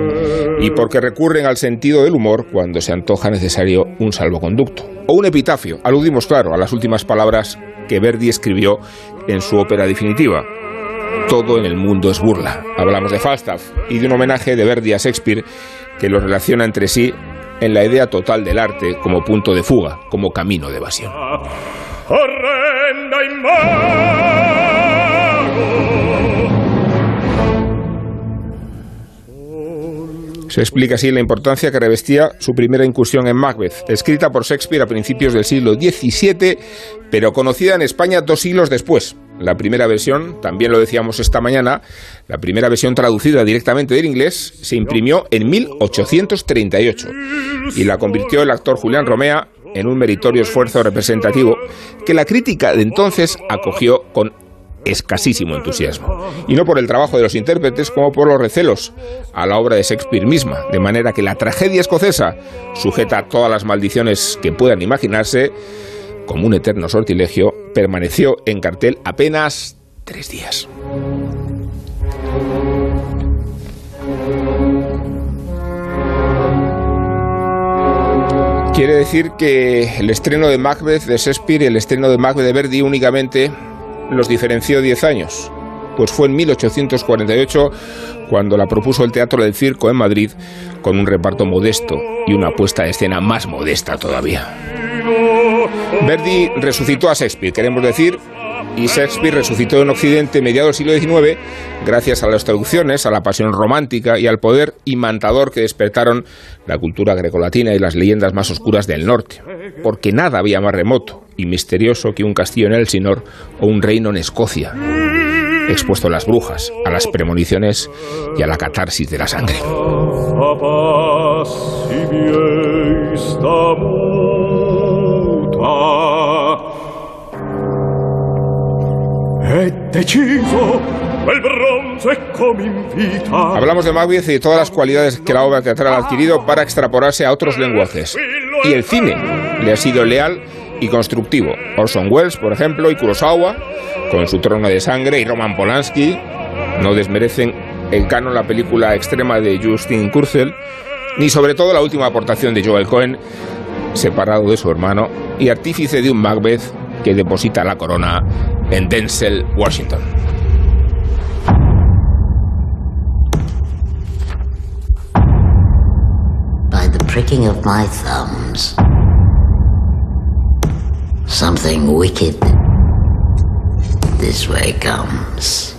Y porque recurren al sentido del humor cuando se antoja necesario un salvoconducto. O un epitafio, aludimos claro a las últimas palabras que Verdi escribió en su ópera definitiva. Todo en el mundo es burla. Hablamos de Falstaff y de un homenaje de Verdi a Shakespeare que los relaciona entre sí en la idea total del arte como punto de fuga, como camino de evasión. Se explica así la importancia que revestía su primera incursión en Macbeth, escrita por Shakespeare a principios del siglo XVII, pero conocida en España dos siglos después. La primera versión, también lo decíamos esta mañana, la primera versión traducida directamente del inglés se imprimió en 1838 y la convirtió el actor Julián Romea en un meritorio esfuerzo representativo que la crítica de entonces acogió con escasísimo entusiasmo. Y no por el trabajo de los intérpretes como por los recelos a la obra de Shakespeare misma, de manera que la tragedia escocesa, sujeta a todas las maldiciones que puedan imaginarse, como un eterno sortilegio, permaneció en cartel apenas tres días. Quiere decir que el estreno de Macbeth de Shakespeare y el estreno de Macbeth de Verdi únicamente los diferenció 10 años. Pues fue en 1848 cuando la propuso el Teatro del Circo en Madrid con un reparto modesto y una puesta de escena más modesta todavía. Verdi resucitó a Shakespeare, queremos decir, y Shakespeare resucitó en Occidente mediados del siglo XIX gracias a las traducciones, a la pasión romántica y al poder imantador que despertaron la cultura grecolatina y las leyendas más oscuras del norte. Porque nada había más remoto y misterioso que un castillo en Elsinor o un reino en Escocia, expuesto a las brujas, a las premoniciones y a la catarsis de la sangre. Hablamos de Macbeth y de todas las cualidades que la obra teatral ha adquirido para extrapolarse a otros lenguajes. Y el cine le ha sido leal y constructivo. Orson Welles, por ejemplo, y Kurosawa, con su trono de sangre, y Roman Polanski, no desmerecen el canon la película extrema de Justin Kurzel, ni sobre todo la última aportación de Joel Cohen, separado de su hermano y artífice de un Macbeth que deposita la corona en Denzel, Washington. By the pricking of my thumbs, something wicked this way comes.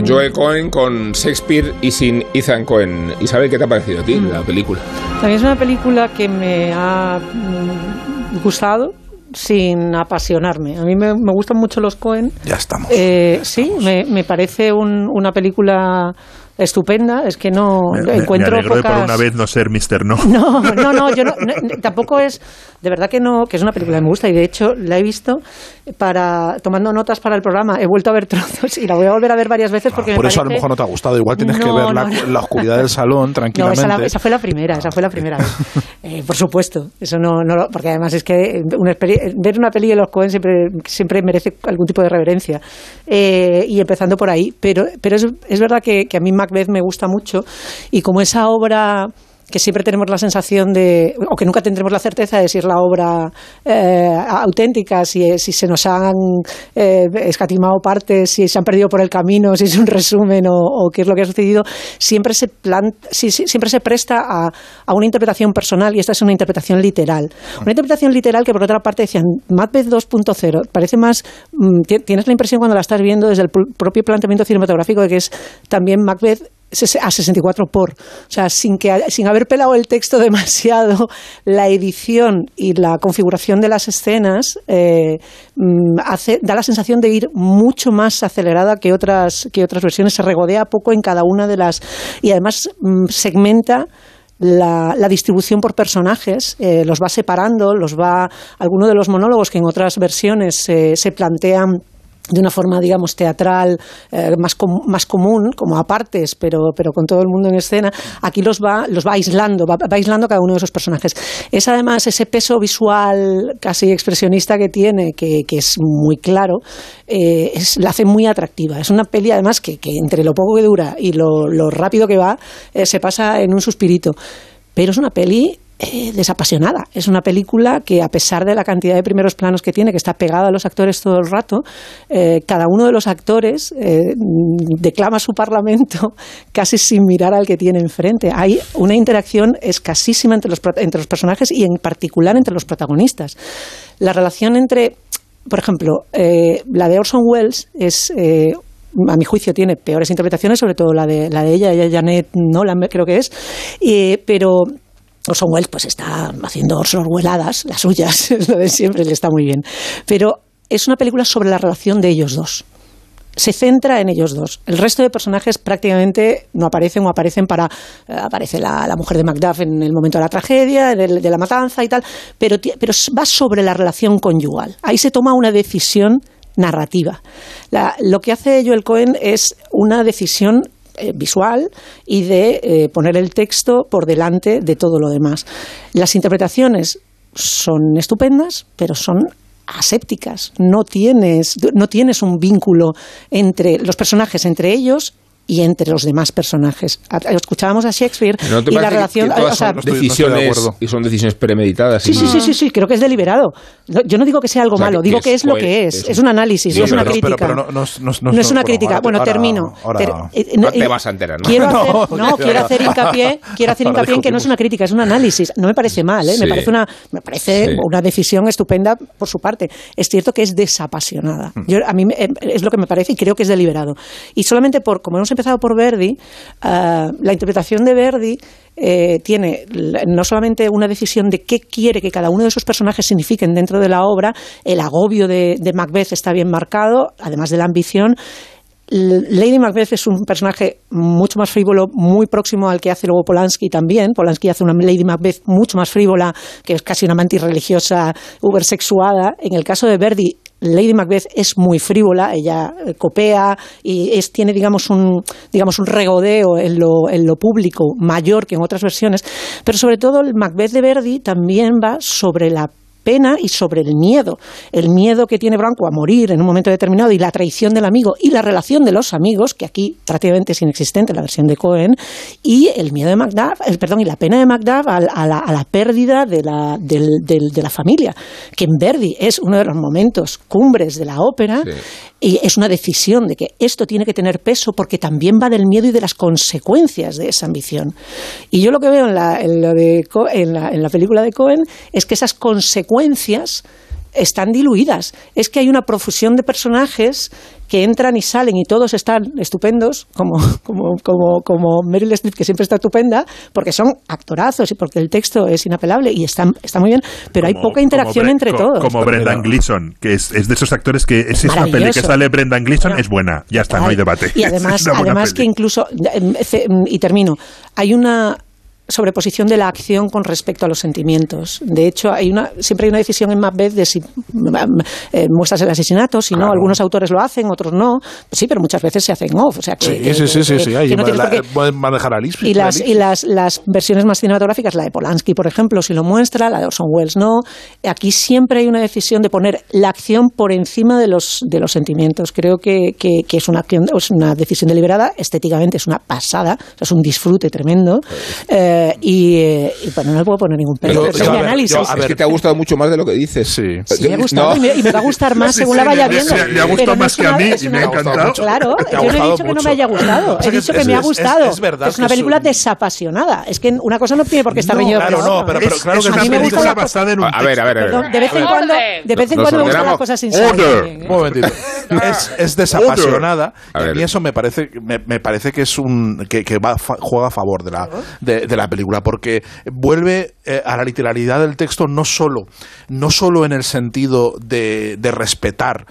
Bueno, Joel Cohen con Shakespeare y sin Ethan Cohen. Isabel, ¿qué te ha parecido a ti la película? También es una película que me ha mm, gustado sin apasionarme. A mí me, me gustan mucho los Cohen. Ya estamos. Eh, sí, me, me parece un- una película estupenda, es que no Me, me- encuentro me alegro de por pocas... una vez no ser Mr. No. No, no, no, yo no, no- tampoco es, de verdad que no, que es una película que me gusta y de hecho la he visto para, tomando notas para el programa, he vuelto a ver trozos y la voy a volver a ver varias veces porque Ah, Por me eso a lo parece- mejor no te ha gustado. Igual tienes que No, ver la, la oscuridad del salón No, tranquilamente. esa, la- esa fue la primera, esa fue la primera vez. Eh, por supuesto, eso no, no, lo- porque además es que una ver una peli de los Cohen siempre, siempre merece algún tipo de reverencia. Eh, y empezando por ahí, pero, pero es, es verdad que, que a mí Macbeth me gusta mucho y como esa obra que siempre tenemos la sensación de, o que nunca tendremos la certeza de si es la obra eh, auténtica, si, si se nos han eh, escatimado partes, si se han perdido por el camino, si es un resumen o, qué es lo que ha sucedido, siempre se, plan, sí, sí, siempre se presta a, a una interpretación personal y esta es una interpretación literal. Una interpretación literal que por otra parte decían, Macbeth 2.0, parece más, mm, ti- tienes la impresión cuando la estás viendo desde el pr- propio planteamiento cinematográfico de que es también Macbeth a 64 por. O sea, sin, que, sin haber pelado el texto demasiado, la edición y la configuración de las escenas eh, mm, da la sensación de ir mucho más acelerada que otras, que otras versiones. Se regodea poco en cada una de las. Y además mm, segmenta. La, la distribución por personajes eh, los va separando, los va algunos de los monólogos que en otras versiones se- se plantean de una forma, digamos, teatral eh, más, com- más común, como apartes, pero, pero con todo el mundo en escena, aquí los va, los va aislando, va, va aislando a cada uno de esos personajes. Es además ese peso visual casi expresionista que tiene, que, que es muy claro, eh, es, la hace muy atractiva. Es una peli además que, que entre lo poco que dura y lo, lo rápido que va, eh, se pasa en un suspirito. Pero es una peli eh, desapasionada. Es una película que, a pesar de la cantidad de primeros planos que tiene, que está pegada a los actores todo el rato, eh, cada uno de los actores eh, declama su parlamento casi sin mirar al que tiene enfrente. Hay una interacción escasísima entre los, entre los personajes y, en particular, entre los protagonistas. La relación entre, por ejemplo, la de Orson Welles es. a mi juicio tiene peores interpretaciones, sobre todo la de, la de ella, ella Janet Nolan creo que es, pero Orson Welles pues está haciendo Welladadas, las suyas, es de siempre, le está muy bien. Pero es una película sobre la relación de ellos dos. Se centra en ellos dos. El resto de personajes prácticamente no aparecen o aparecen para. eh, aparece la, la mujer de Macduff en el momento de la tragedia, de, la matanza y tal, pero, pero va sobre la relación conyugal. Ahí se toma una decisión narrativa. Lo que hace Joel Cohen es una decisión eh, visual y de eh, poner el texto por delante de todo lo demás. Las interpretaciones son estupendas, pero son asépticas. No tienes, no tienes un vínculo entre los personajes, entre ellos y entre los demás personajes. Escuchábamos a Shakespeare ¿No y la relación, o sea, son decisiones y son decisiones premeditadas? Sí, sí, sí, sí, sí, creo que es deliberado. No, Yo no digo que sea algo O sea, malo, que- digo que que es es lo que es. es- Es un análisis, Sí, no es una pero- crítica. pero no- no es- no es- no No es- es una bueno, crítica. Bueno, ahora- termino. ahora- Ter- eh, No eh, te vas a enterar, ¿no? Quiero No, hacer, no, quiero hacer hincapié, quiero hacer hincapié en que no es una crítica, es un análisis. No me parece mal, ¿eh? me parece una, me parece Sí. una decisión estupenda por su parte. Es cierto que es desapasionada. Yo, a mí eh, es lo que me parece y creo que es deliberado. Y solamente por, como hemos empezado por Verdi, ah, la interpretación de Verdi eh, tiene no solamente una decisión de qué quiere que cada uno de esos personajes signifiquen dentro de la obra, el agobio de, de Macbeth está bien marcado, además de la ambición. Lady Macbeth es un personaje mucho más frívolo, muy próximo al que hace luego Polanski también. Polanski hace una Lady Macbeth mucho más frívola, que es casi una mantis religiosa, ubersexuada. En el caso de Verdi, Lady Macbeth es muy frívola, ella eh, copea y es, tiene, digamos, un, digamos, un regodeo en lo, en lo público mayor que en otras versiones. Pero sobre todo, el Macbeth de Verdi también va sobre la pena y sobre el miedo. El miedo que tiene Branco a morir en un momento determinado y la traición del amigo y la relación de los amigos, que aquí prácticamente es inexistente en la versión de Cohen, y el miedo de Macduff, el, perdón, y la pena de Macduff a, a la, a la pérdida de la, del- del- de la familia, que en Verdi es uno de los momentos cumbres de la ópera. Y es una decisión de que esto tiene que tener peso porque también va del miedo y de las consecuencias de esa ambición. Y yo lo que veo en la, en lo de en la, en la película de Cohen es que esas consecuencias están diluidas. Es que hay una profusión de personajes que entran y salen y todos están estupendos, como, como, como, como Meryl Streep, que siempre está estupenda, porque son actorazos y porque el texto es inapelable y está, está muy bien, pero hay poca interacción Bre- entre co- todos. Como Brendan Gleeson, que es, es de esos actores que es esa peli que sale Brendan Gleeson, es buena. Ya está, no hay debate. Y además, además que incluso, ce- em, y termino, hay una sobreposición de la acción con respecto a los sentimientos. De hecho, hay una, siempre hay una decisión en Macbeth de si eh, muestras el asesinato, si no, algunos autores lo hacen, otros no. Sí, pero muchas veces se hacen off. O sea, que, Sí, que- sí, sí, sí, sí, ahí no la- manejar Lisbeth. y las, y las, las versiones más cinematográficas, la de Polanski, por ejemplo, si lo muestra, la de Orson Welles no. Aquí siempre hay una decisión de poner la acción por encima de los, de los sentimientos. Creo que, que- que es, una acción, es una decisión deliberada, estéticamente es una pasada, o sea, es un disfrute tremendo. Eh, eh, y, bueno, no le puedo poner ningún pero, Yo- pero yo- es mi a ver, análisis. yo- es que te ha gustado mucho más de lo que dices. Sí, Sí, me ha gustado y, me, y me va a gustar más según la vaya viendo. le- le ha gustado Pero no más que a una- mí y me ha encantado. Claro, yo no he dicho que no me haya gustado, he dicho que me ha es- es- gustado. es verdad es una película un- desapasionada. Es que una cosa no tiene por qué estar No, reñida claro, no, pero- pero Es- claro que a es una película la- basada en un A ver, a ver, a ver. De vez en cuando, de vez en cuando me gustan las cosas sin. Un momentito. Es, es desapasionada. A y a mí eso me parece, me, me parece que es un que, que va, juega a favor de la, de, de la película, porque vuelve eh, a la literalidad del texto no solo, no solo en el sentido de, de respetar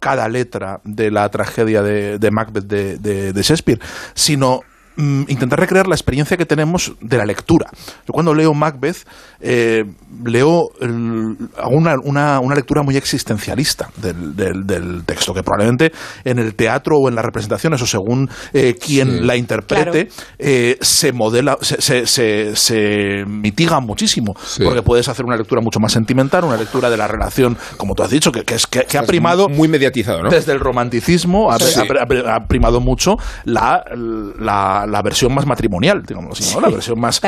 cada letra de la tragedia de, de Macbeth de, de- Shakespeare, sino intentar recrear la experiencia que tenemos de la lectura. Yo cuando leo Macbeth, eh, leo el- una, una, una lectura muy existencialista del, del- del texto, que probablemente en el teatro o en la representación, eso según eh, quien la interprete, eh, se modela, se, se, se- se mitiga muchísimo, porque puedes hacer una lectura mucho más sentimental, una lectura de la relación, como tú has dicho, que, que es, que, que ha primado muy mediatizado, ¿no? desde el romanticismo ha, Sí. ha- ha primado mucho la, la, la versión más matrimonial, digamos así, ¿no? La versión más...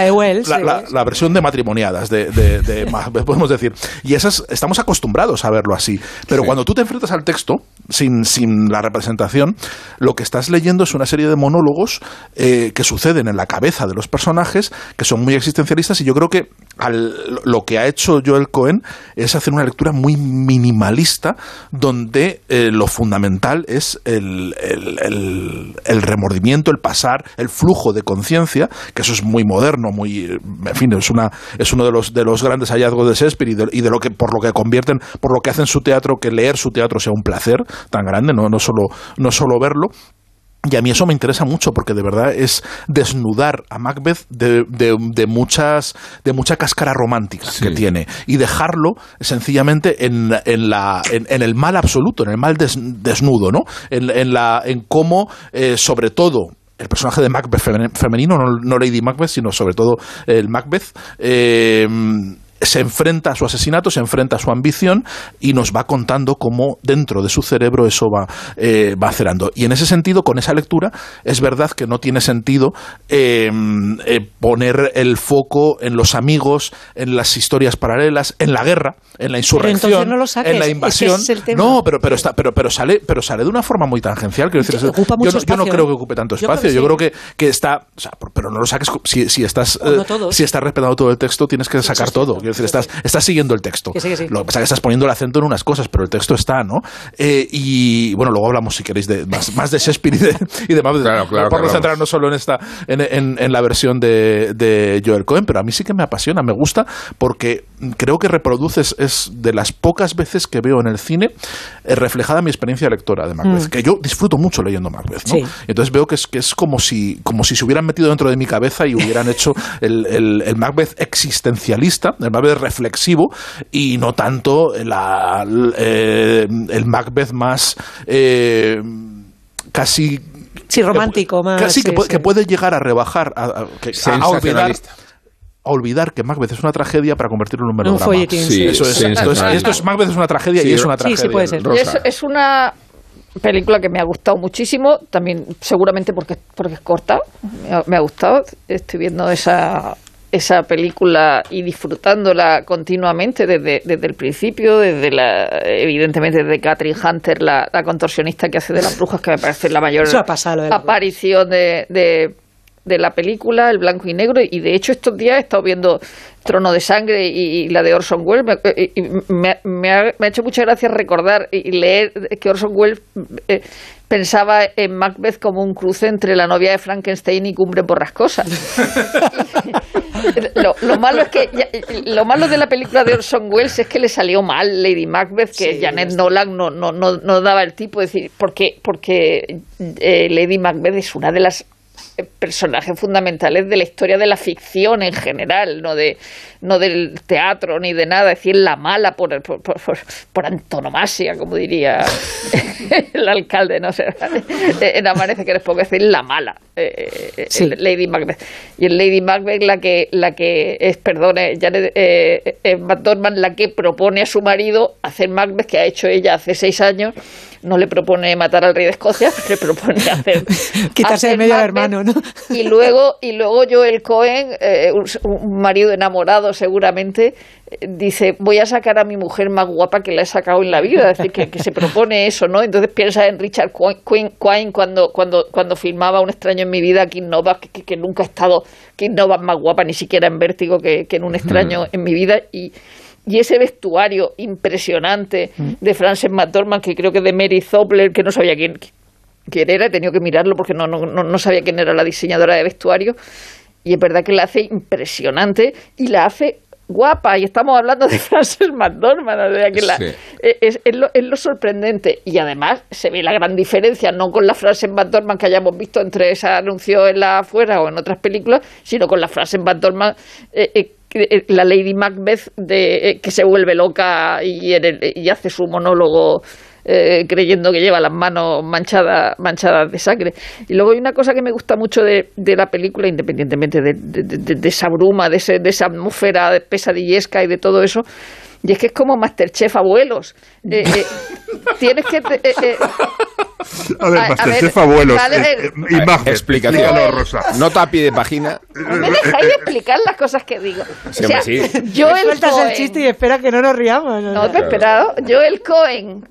La versión de matrimoniadas, de, de, de podemos decir. Y esas estamos acostumbrados a verlo así. Pero cuando tú te enfrentas al texto, sin, sin la representación, lo que estás leyendo es una serie de monólogos eh, que suceden en la cabeza de los personajes, que son muy existencialistas, y yo creo que al- lo que ha hecho Joel Cohen es hacer una lectura muy minimalista, donde eh, lo fundamental es el, el- el- el remordimiento, el pasar, el flujo de conciencia, que eso es muy moderno, muy, en fin, es una es uno de los de los grandes hallazgos de Shakespeare y de, y de lo que por lo que convierten, por lo que hacen su teatro, que leer su teatro sea un placer tan grande, no no solo no solo verlo. Y a mí eso me interesa mucho porque de verdad es desnudar a Macbeth de, de- de muchas de mucha cáscara romántica que tiene y dejarlo sencillamente en, en la en, en el mal absoluto, en el mal des- desnudo, ¿no? En, en la en cómo eh, sobre todo el personaje de Macbeth femen- femenino, no, no Lady Macbeth, sino sobre todo el Macbeth, eh, se enfrenta a su asesinato, se enfrenta a su ambición y nos va contando cómo dentro de su cerebro eso va, eh, va acerando. Y en ese sentido, con esa lectura, es verdad que no tiene sentido eh, eh, poner el foco en los amigos, en las historias paralelas, en la guerra, en la insurrección, no saques, en la es que invasión. es. No, pero, pero, está, pero, pero, sale, pero sale de una forma muy tangencial. Quiero decir, Ocupa yo, mucho no, yo no creo ¿eh? que ocupe tanto Yo creo espacio. Yo creo que, que está. o sea, por- pero no lo saques. Si, si estás, no eh, si estás respetando todo el texto, tienes que sacar todo. Quiero decir, estás, estás siguiendo el texto. Que sí, que sí. Lo que pasa es que estás poniendo el acento en unas cosas, pero el texto está, ¿no? Eh, y bueno, luego hablamos, si queréis, de, más, más de Shakespeare y de, y de Macbeth, Claro, claro, por no centrarnos solo en esta en, en- en la versión de, de Joel Cohen, pero a mí sí que me apasiona, me gusta, porque creo que reproduces, es de las pocas veces que veo en el cine eh, reflejada mi experiencia lectora de Macbeth, Mm. que yo disfruto mucho leyendo Macbeth, ¿no? Sí. Entonces veo que es, que es como, si, como si se hubieran metido dentro de mi cabeza y hubieran hecho el, el- el Macbeth existencialista, el Macbeth reflexivo, y no tanto la- eh, el Macbeth más eh, casi Sí, romántico, más. casi que, sí, sí. que puede llegar a rebajar, a, a- que- a olvidar, a olvidar que Macbeth es una tragedia para convertirlo en un Un melodrama. folletín, sí. Eso es. Entonces, esto es Macbeth es una tragedia Sí, y es una sí, tragedia. sí puede ser. Es una película que me ha gustado muchísimo, también seguramente porque, porque es corta, me ha, me ha gustado. Estoy viendo esa, esa película y disfrutándola continuamente desde, desde el principio, desde la, evidentemente desde Catherine Hunter, la, la contorsionista que hace de las brujas, que me parece la mayor pasado, aparición de, de, de la película, el blanco y negro, y de hecho estos días he estado viendo Trono de Sangre y, y la de Orson Welles, me, eh, y me, me ha, me ha hecho mucha gracia recordar y leer que Orson Welles eh, pensaba en Macbeth como un cruce entre la novia de Frankenstein y Cumbre Borrascosa. lo, lo malo es que ya- lo malo de la película de Orson Welles es que le salió mal Lady Macbeth que Janet Nolan no, no, no, no daba el tipo. Es decir porque porque eh, Lady Macbeth es una de las personajes fundamentales de la historia de la ficción en general, no de no del teatro ni de nada, es decir, la mala por, por, por, por- antonomasia, como diría el alcalde, no sé, en Amanece que les puedo decir la mala, eh, eh, Sí. el Lady Macbeth. Y en Lady Macbeth la que, la que es, perdone, Janet eh, eh, McDormand, la que propone a su marido hacer Macbeth, que ha hecho ella hace seis años, no le propone matar al rey de Escocia, le propone hacer Quitarse de medio al hermano, ¿no? Y luego, y luego Joel Cohen, eh, un, marido enamorado seguramente, eh, dice, voy a sacar a mi mujer más guapa que la he sacado en la vida. Es decir, que, que se propone eso, ¿no? Entonces piensa en Richard Cohen cuando, cuando, cuando filmaba Un extraño en mi vida, Kim Novak, que, que nunca ha estado Kim Novak más guapa, ni siquiera en Vértigo, que, que en Un extraño en mi vida. Y, y ese vestuario impresionante de Frances McDormand, que creo que de Mary Zopler, que no sabía quién, quién era, he tenido que mirarlo porque no, no, no, sabía quién era la diseñadora de vestuario. Y es verdad que la hace impresionante y la hace guapa. Y estamos hablando de Frances McDormand, o sea que la- Sí. eh, es, es lo, es lo sorprendente. Y además se ve la gran diferencia, no con la Frances McDormand que hayamos visto entre esa anuncio en la afuera o en otras películas, sino con la Frances McDormand. eh, eh, la Lady Macbeth de, eh, que se vuelve loca y, en el- y hace su monólogo eh, creyendo que lleva las manos manchadas manchadas de sangre. Y luego hay una cosa que me gusta mucho de, de la película, independientemente de, de- de- esa bruma, de, ese- de esa atmósfera pesadillesca y de todo eso, y es que es como Masterchef abuelos. Eh, eh, tienes que... A ver, A- a Masterchef abuelos. eh, eh, y Macbeth, Explicación. Rosa. Nota a pie de página. no me dejáis explicar las cosas que digo. Sí, hombre, sí. Joel Sueltas Cohen- el chiste y espera que no nos riamos. No te he esperado. Joel Cohen,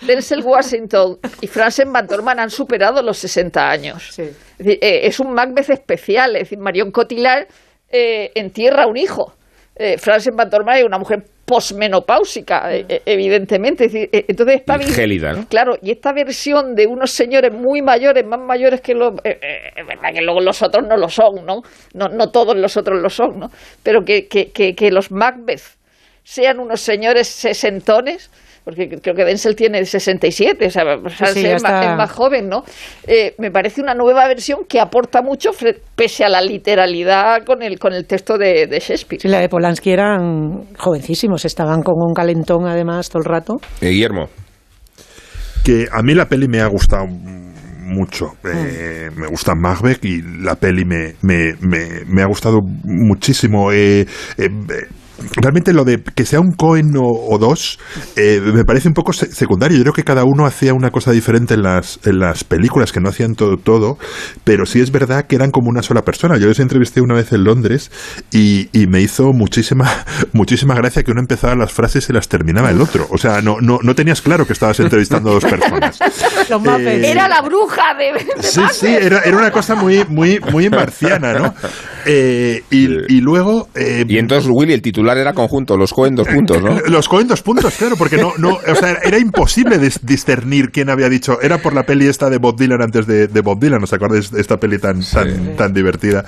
Denzel Washington y Frances McDormand han superado los 60 años. Es, decir, eh, es un Macbeth especial. Es decir, Marion Cotillard eh, entierra un hijo. Eh, Frances McDormand es una mujer posmenopáusica, eh, eh, evidentemente. Es decir, eh, entonces esta Y gélida, ¿no? Claro, y esta versión de unos señores muy mayores, más mayores que los... eh, eh, es verdad que luego los otros no lo son, ¿no? No, no todos los otros lo son, ¿no? Pero que, que, que, que los Macbeth sean unos señores sesentones, porque creo que Denzel tiene 67, o sea, es, más, es más joven, ¿no? Eh, me parece una nueva versión que aporta mucho pese a la literalidad con el, con el texto de, de Shakespeare. Sí, la de Polanski eran jovencísimos, estaban con un calentón además todo el rato. Eh, Guillermo. que a mí la peli me ha gustado mucho. Eh, me gusta Macbeth y la peli me, me, me, me ha gustado muchísimo. Eh, eh, realmente lo de que sea un Cohen o, o dos eh, me parece un poco se- secundario. Yo creo que cada uno hacía una cosa diferente en las, en las películas, que no hacían todo, todo, pero sí es verdad que eran como una sola persona. Yo les entrevisté una vez en Londres y, y me hizo muchísima, muchísima gracia que uno empezaba las frases y las terminaba el otro. O sea, no, no, no tenías claro que estabas entrevistando a dos personas. Muppets. Era la bruja de... de Sí, sí, era, era una cosa muy, muy, muy marciana, ¿no? Eh, y, y luego... eh, Y entonces, Willy, el titular era conjunto, los Cohen dos puntos, ¿no? Los Cohen dos puntos, claro, porque no, no, o sea, era imposible dis- discernir quién había dicho. Era por la peli esta de Bob Dylan antes de, de Bob Dylan, ¿os acordáis de esta peli tan, tan, tan divertida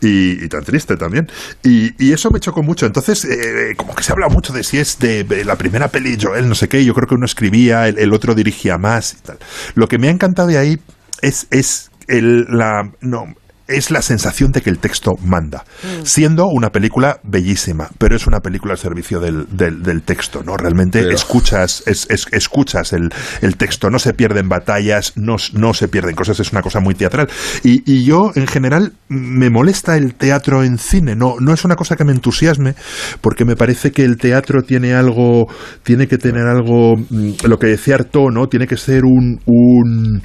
y, y tan triste también? Y, y eso me chocó mucho. Entonces, eh, como que se habla mucho de si es de, de la primera peli Joel, no sé qué, yo creo que uno escribía, el, el otro dirigía más y tal. Lo que me ha encantado de ahí es, es el, la, no, es la sensación de que el texto manda, siendo una película bellísima, pero es una película al servicio del, del, del texto, ¿no? Realmente Pero- escuchas, es, es- escuchas el, el texto, no se pierden batallas, no, no se pierden cosas, es una cosa muy teatral. Y, y yo, en general, me molesta el teatro en cine, no, no es una cosa que me entusiasme, porque me parece que el teatro tiene algo, tiene que tener algo, mm, lo que decía Artaud, ¿no? Tiene que ser un, un,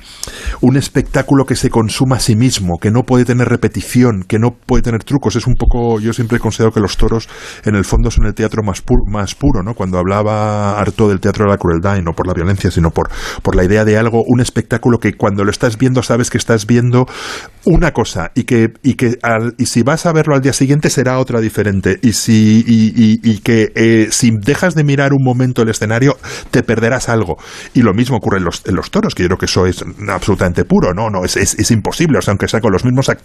un espectáculo que se consuma a sí mismo, que no puede tener repetición, que no puede tener trucos. Es un poco, yo siempre he considerado que los toros en el fondo son el teatro más, pu- más puro, ¿no? Cuando hablaba Artaud del teatro de la crueldad, y no por la violencia, sino por, por la idea de algo, un espectáculo que cuando lo estás viendo sabes que estás viendo una cosa y que y que al- y si vas a verlo al día siguiente será otra diferente. Y si y que eh, si dejas de mirar un momento el escenario, te perderás algo. Y lo mismo ocurre en los, en los toros, que yo creo que eso es absolutamente puro, no, no, es, es, es imposible. O sea, aunque sea con los mismos actores,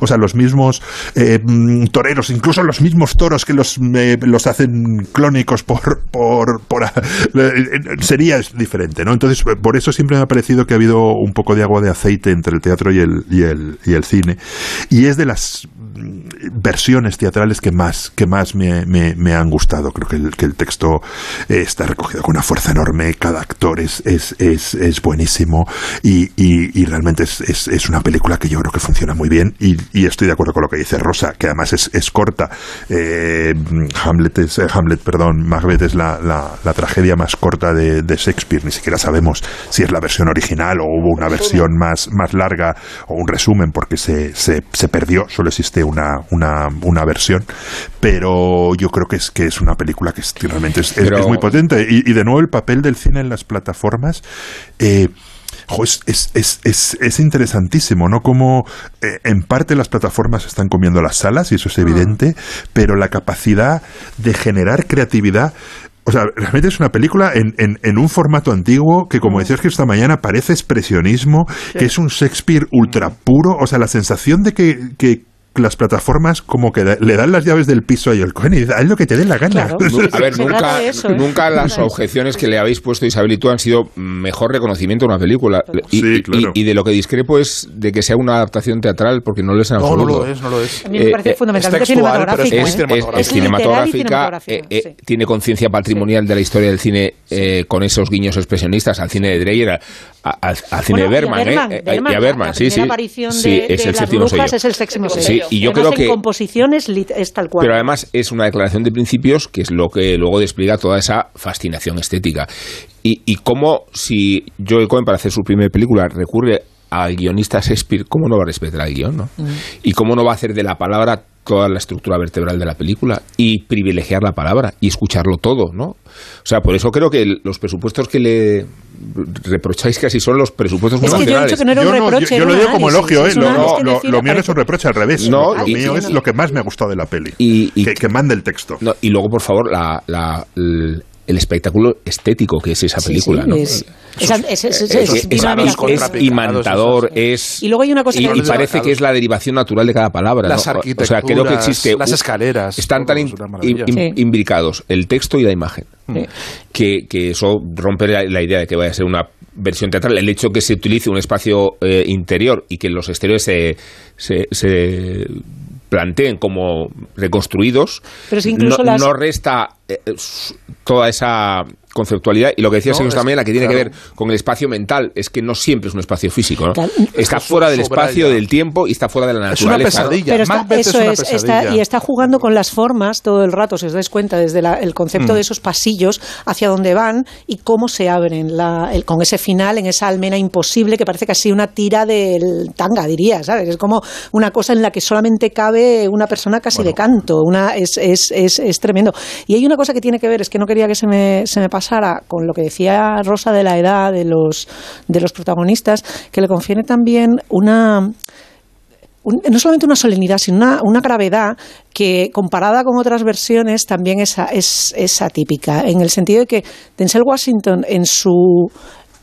o sea, los mismos eh, mm, toreros, incluso los mismos toros que los, eh, los hacen clónicos por, por, por eh, sería diferente, ¿no? Entonces, por eso siempre me ha parecido que ha habido un poco de agua de aceite entre el teatro y el, y el, y el cine. Y es de las mm, versiones teatrales que más, que más me, me- han gustado. Creo que el, que el texto eh, está recogido con una fuerza enorme, cada actor es, es, es, es buenísimo y, y- y realmente es, es, es una película que yo creo que funciona muy bien y, y estoy de acuerdo con lo que dice Rosa, que además es, es corta. Eh, Hamlet, es, eh, Hamlet, perdón, Macbeth es la, la, la tragedia más corta de, de Shakespeare, ni siquiera sabemos si es la versión original o hubo una versión más, más larga o un resumen porque se, se, se perdió, solo existe una, una, una versión, pero yo creo que es, que es una película que es- realmente es, es- Pero- es muy potente. Y, y de nuevo el papel del cine en las plataformas. eh, jo, es, es, es, es, es interesantísimo, ¿no? Como eh, en parte las plataformas están comiendo las salas, y eso es evidente, pero la capacidad de generar creatividad. O sea, realmente es una película en, en, en un formato antiguo que, como decías que esta mañana, parece expresionismo, que es un Shakespeare ultra puro. O sea, la sensación de que, que las plataformas como que le dan las llaves del piso a Joel Cohen y dice, haz lo que te dé la gana. A ver, nunca, nunca las objeciones que le habéis puesto Isabel y tú han sido mejor reconocimiento de una película. Y, Sí, claro. y- y de lo que discrepo es de que sea una adaptación teatral, porque no lo es en No, no lo es, no lo es. A mí me parece fundamentalmente cinematográfica, Es, ¿eh? es- es Es cinematográfica, cinematográfica, eh, eh, tiene conciencia patrimonial de la historia del cine eh, con esos guiños expresionistas al cine de Dreyer, a- a- al, al cine Bueno, de Berman, y a Berman, ¿eh? A sí, sí. aparición Sí, de, es de el las séptimo brujas sello. es el séptimo Sí, y yo creo en que composiciones es tal cual. pero además es una declaración de principios que es lo que luego despliega toda esa fascinación estética. Y, y cómo, si Joel Cohen para hacer su primera película recurre al guionista Shakespeare, ¿cómo no va a respetar al guion? ¿no? ¿Y cómo no va a hacer de la palabra toda la estructura vertebral de la película y privilegiar la palabra y escucharlo todo? ¿no? O sea, por eso creo que el- los presupuestos que le reprocháis casi son los presupuestos Es que yo he nacionales. dicho que no era un Yo, no, reproche, yo- yo era lo digo como elogio, ¿eh? Lo, mío no es un reproche al revés. No, lo y- mío y- es lo que más me ha gustado de la peli. Y, que, que mande el texto. No, y luego, por favor, la, el espectáculo estético que es esa película. sí, ¿no? es- es- es- es- Es- es es- dinámico. es imantador, es... Y luego hay una cosa y, que y parece que es la derivación natural de cada palabra. Las ¿no? O sea, creo que arquitecturas, existe... las escaleras, Están tan in- Sí. imbricados el texto y la imagen. Sí. Que, que eso rompe la, la idea de que vaya a ser una versión teatral. El hecho que se utilice un espacio eh, interior y que los exteriores se, se, se planteen como reconstruidos, Pero es que incluso no, las- no resta eh, toda esa conceptualidad y lo que decía No, es- también la que tiene claro. que ver con el espacio mental es que no siempre es un espacio físico ¿no? Claro. está fuera del espacio del tiempo y está fuera de la Es una naturaleza ¿no? pesadilla. Pero está, Macbeth es eso una es, está, pesadilla. y está jugando con las formas todo el rato, si os dais cuenta, desde la- el concepto Mm. de esos pasillos hacia dónde van y cómo se abren la- el- con ese final en esa almena imposible que parece casi una tira del tanga, diría, ¿sabes? Es como una cosa en la que solamente cabe una persona casi de canto, una, es, es, es, es tremendo. Y hay una cosa que tiene que ver, es que no quería que se me, se me pasara con lo que decía Rosa de la edad de los, de los protagonistas, que le confiere también una un- no solamente una solemnidad, sino una, una gravedad que comparada con otras versiones también es, es atípica, en el sentido de que Denzel Washington en su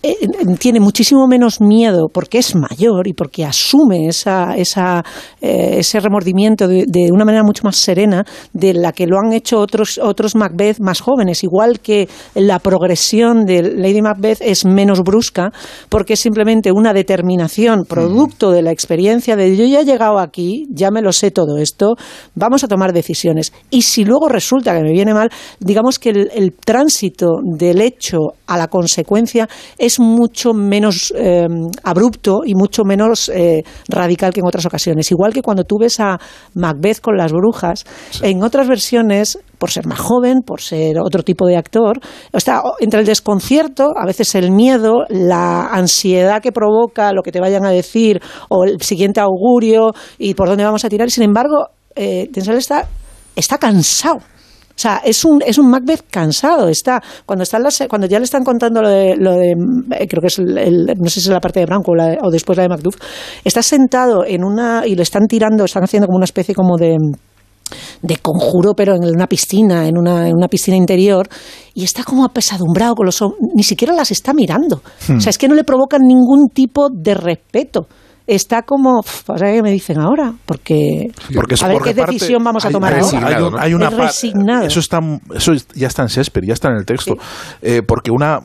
eh, eh, tiene muchísimo menos miedo porque es mayor y porque asume esa, esa, eh, ese remordimiento de, de una manera mucho más serena de la que lo han hecho otros, otros Macbeth más jóvenes, igual que la progresión de Lady Macbeth es menos brusca porque es simplemente una determinación producto de la experiencia de yo ya he llegado aquí, ya me lo sé todo esto, vamos a tomar decisiones. Y si luego resulta que me viene mal, digamos que el, el tránsito del hecho a la consecuencia es mucho menos eh, abrupto y mucho menos eh, radical que en otras ocasiones. Igual que cuando tú ves a Macbeth con las brujas, en otras versiones, por ser más joven, por ser otro tipo de actor, está entre el desconcierto, a veces el miedo, la ansiedad que provoca lo que te vayan a decir o el siguiente augurio y por dónde vamos a tirar. Sin embargo, eh, Denzel está, está cansado O sea, es un, es un Macbeth cansado. Está, cuando, están las, cuando ya le están contando lo de, lo de eh, creo que es el, el- no sé si es la parte de Branco o, la- o después la de Macduff, está sentado en una, y le están tirando, están haciendo como una especie como de, de conjuro, pero en una piscina, en una, en una piscina interior, y está como apesadumbrado con los ojos, ni siquiera las está mirando. Hmm. O sea, es que no le provocan ningún tipo de respeto. Está como, "Uf, pues, ¿qué me dicen ahora? Porque, Porque a ver porque qué parte- decisión vamos a hay- tomar hay, ahora. hay un- hay una Es resignado. Eso, está, eso ya está en Shakespeare, ya está en el texto. Eh, porque una,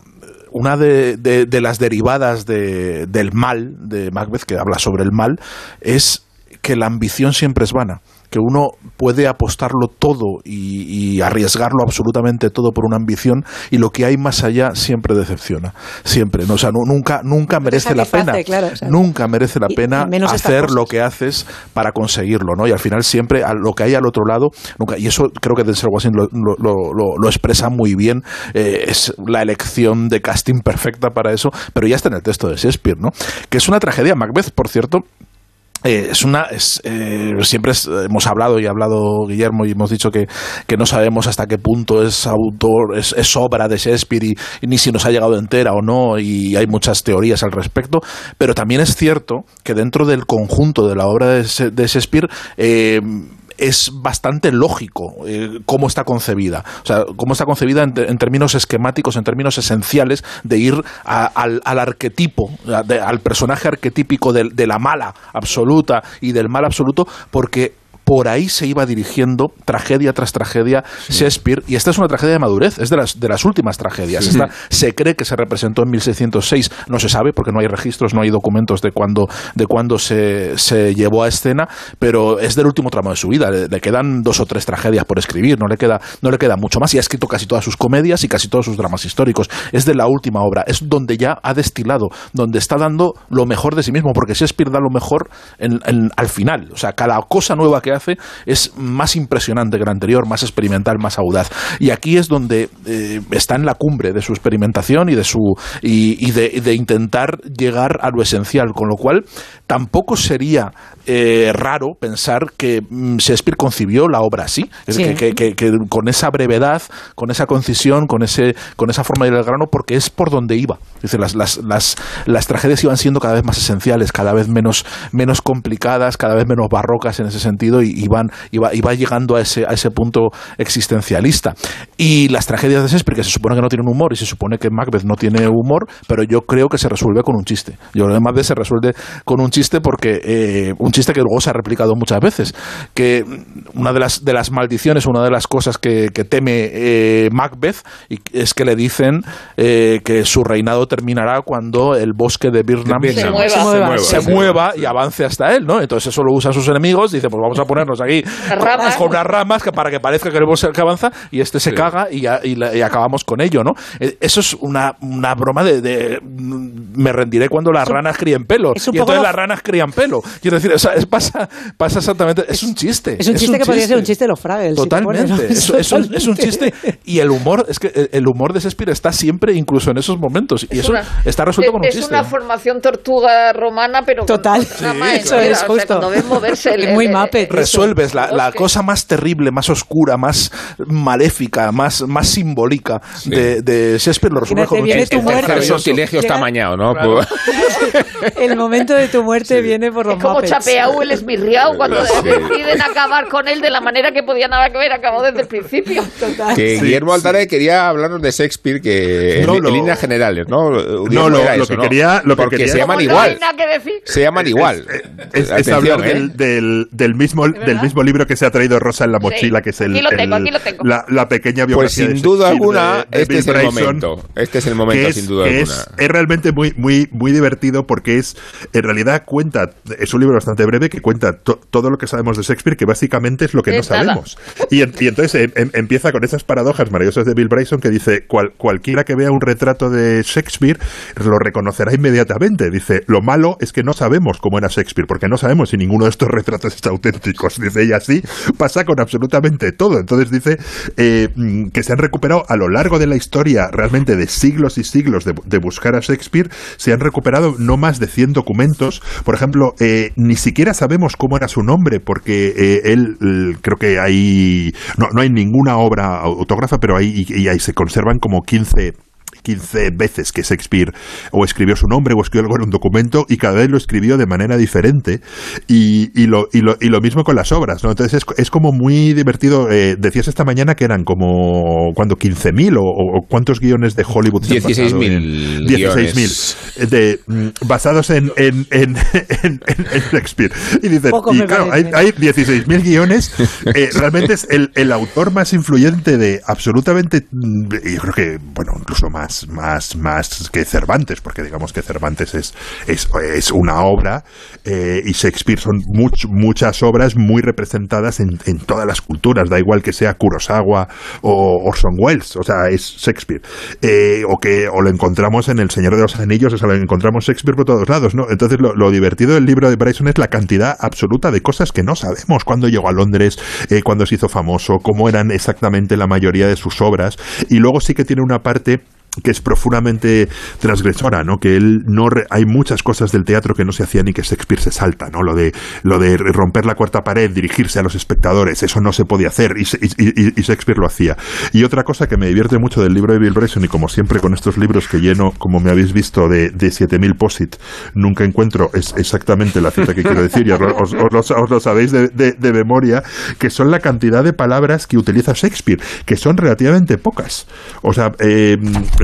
una de, de- de las derivadas de- del mal, de Macbeth, que habla sobre el mal, es que la ambición siempre es vana. Que uno puede apostarlo todo y, y arriesgarlo absolutamente todo por una ambición y lo que hay más allá siempre decepciona. Siempre. ¿no? O sea, nu- nunca, nunca merece la pena. claro, o sea, nunca merece la y- pena y hacer lo que haces para conseguirlo, ¿no? Y al final siempre a lo que hay al otro lado, nunca, y eso creo que Denzel Washington lo, lo, lo- lo expresa muy bien, eh, es la elección de casting perfecta para eso, pero ya está en el texto de Shakespeare, ¿no? Que es una tragedia, Macbeth, por cierto, eh, es una es, eh, siempre hemos hablado y ha hablado Guillermo y hemos dicho que, que no sabemos hasta qué punto es autor es, obra de Shakespeare y, ni si nos ha llegado entera o no y hay muchas teorías al respecto. Pero también es cierto que dentro del conjunto de la obra de, de Shakespeare eh, es bastante lógico eh, cómo está concebida. O sea, cómo está concebida en, términos esquemáticos, en términos esenciales, de ir al, al arquetipo, de- al personaje arquetípico del- de, la mala absoluta y del mal absoluto, porque por ahí se iba dirigiendo tragedia tras tragedia Shakespeare y esta es una tragedia de madurez, es de las, de las últimas tragedias. Sí. Esta se cree que se representó en 1606, no se sabe porque no hay registros, no hay documentos de cuándo de cuándo se, se llevó a escena, pero es del último tramo de su vida, le, le quedan dos o tres tragedias por escribir, no le queda no le queda mucho más y ha escrito casi todas sus comedias y casi todos sus dramas históricos. Es de la última obra, es donde ya ha destilado, donde está dando lo mejor de sí mismo, porque Shakespeare da lo mejor en- en- al final, o sea, cada cosa nueva que hace es más impresionante que la anterior, más experimental, más audaz. Y aquí es donde eh, está en la cumbre de su experimentación y de su y, y de, intentar llegar a lo esencial, con lo cual tampoco sería eh, raro pensar que mm, Shakespeare concibió la obra así, Sí. que, que- que- que con esa brevedad, con esa concisión, con ese con esa forma de ir al grano, porque es por donde iba. Dice, las, las, las, las tragedias iban siendo cada vez más esenciales, cada vez menos, menos complicadas, cada vez menos barrocas en ese sentido, y iban, iba, iba llegando a ese, a ese punto existencialista. Y las tragedias de Shakespeare, que se supone que no tienen humor, y se supone que Macbeth no tiene humor, pero yo creo que se resuelve con un chiste. Yo creo que Macbeth se resuelve con un chiste porque eh, un chiste que luego se ha replicado muchas veces. Que una de las, de las maldiciones, una de las cosas que, que teme eh, Macbeth y es que le dicen eh, que su reinado terminará cuando el bosque de Birnam. Se mueva. se mueva, Se se mueva. y avance hasta él, ¿no? Entonces eso lo usan sus enemigos, dice, pues vamos a ponernos aquí ramas. con unas ramas que para que parezca que el bosque que avanza y este se caga y, ya- y la- y acabamos con ello, ¿no? Eh, Eso es una, una broma de, de, me rendiré cuando las ranas críen pelo es y entonces lo- las ranas crían pelo. Quiero decir, o sea, es- pasa, pasa exactamente, es un chiste. Es un chiste que podría ser un chiste de los Fraggles. si te Totalmente. pones, ¿no? Es, es un, es un Totalmente. chiste. Y el humor, es que el- humor de Shakespeare está siempre incluso en esos momentos. Y Es eso una- está resuelto con un es chiste. una formación tortuga romana, pero Total. con trama Sí, eso es, O sea, justo. moverse el, Es muy el- Muppet. Resuelves la, cosa más terrible, más oscura, más maléfica, más, más simbólica de, de Shakespeare, lo resuelve Imagínate, con un viene chiste. tu muerte. El sortilegio está amañado, ¿no? Claro. El momento de tu muerte viene por los Es como Muppets. Chapeau el esmirriado cuando Sí. deciden acabar con él de la manera que podían haber acabado desde el principio. que Guillermo Altaray quería hablarnos de Shakespeare que No, en, lo- en líneas generales, ¿no? No, lo, Era lo eso, que ¿no? quería, lo que Porque quería se llaman Como no igual. hay nada que decir. Se llaman igual. Es, es Atención, hablar ¿eh? del, del, del mismo, del mismo libro que se ha traído Rosa en la mochila, que es el, aquí lo tengo, el- aquí lo tengo. La, la pequeña Pues biografía sin de duda alguna, de- de este Bill es el Bryson, momento. Este es el momento, es, sin duda alguna. es, es realmente muy, muy, muy divertido porque es, en realidad cuenta, es un libro bastante breve que cuenta to- todo lo que sabemos de Shakespeare, que básicamente es lo que no nada. sabemos. Y, en- y entonces em- em- empieza con esas paradojas maravillosas de Bill Bryson que dice, cual- cualquiera que vea un retrato de Shakespeare lo reconocerá inmediatamente. Dice, lo malo es que no sabemos cómo era Shakespeare, porque no sabemos si ninguno de estos retratos es auténtico. Dice, y así pasa con absolutamente todo. Entonces dice eh, que se han recuperado a lo largo de la historia, realmente de siglos y siglos de, buscar a Shakespeare, se han recuperado no más de 100 documentos. Por ejemplo, eh, ni siquiera sabemos cómo era su nombre, porque eh, él, creo que hay, no, no hay ninguna obra autógrafa, pero ahí, y ahí se conservan como 15 15 veces que Shakespeare o escribió su nombre o escribió algo en un documento y cada vez lo escribió de manera diferente y, y, lo, y, lo, y lo mismo con las obras, ¿no? Entonces es, es como muy divertido. eh, decías esta mañana que eran como, ¿cuándo? ¿15.000 o, o cuántos guiones de Hollywood? se han 16.000 basado en- guiones. 16.000 de, mm, basados en, en, en, en- en- en Shakespeare. Y dicen, y claro, hay, hay 16.000 guiones. eh, realmente es el, el autor más influyente de absolutamente, mm, yo creo que, bueno, incluso más, más, más que Cervantes, porque digamos que Cervantes es, es, una obra eh, y Shakespeare son much- muchas obras muy representadas en, en todas las culturas, da igual que sea Kurosawa o Orson Welles, o sea, es Shakespeare. Eh, o que o lo encontramos en El Señor de los Anillos, o sea, lo encontramos Shakespeare por todos lados, ¿no? Entonces, lo, divertido del libro de Bryson es la cantidad absoluta de cosas que no sabemos. Cuándo llegó a Londres, eh, cuándo se hizo famoso, cómo eran exactamente la mayoría de sus obras. Y luego sí que tiene una parte que es profundamente transgresora, ¿no? Que él no re- hay muchas cosas del teatro que no se hacían y que Shakespeare se salta, ¿no? Lo de lo de romper la cuarta pared, dirigirse a los espectadores, eso no se podía hacer y, y- y- Shakespeare lo hacía. Y otra cosa que me divierte mucho del libro de Bill Bryson y como siempre con estos libros que lleno, como me habéis visto, de, de 7000 posit, nunca encuentro es exactamente la cita que quiero decir y os lo sabéis de, de- de memoria, que son la cantidad de palabras que utiliza Shakespeare, que son relativamente pocas. O sea, eh,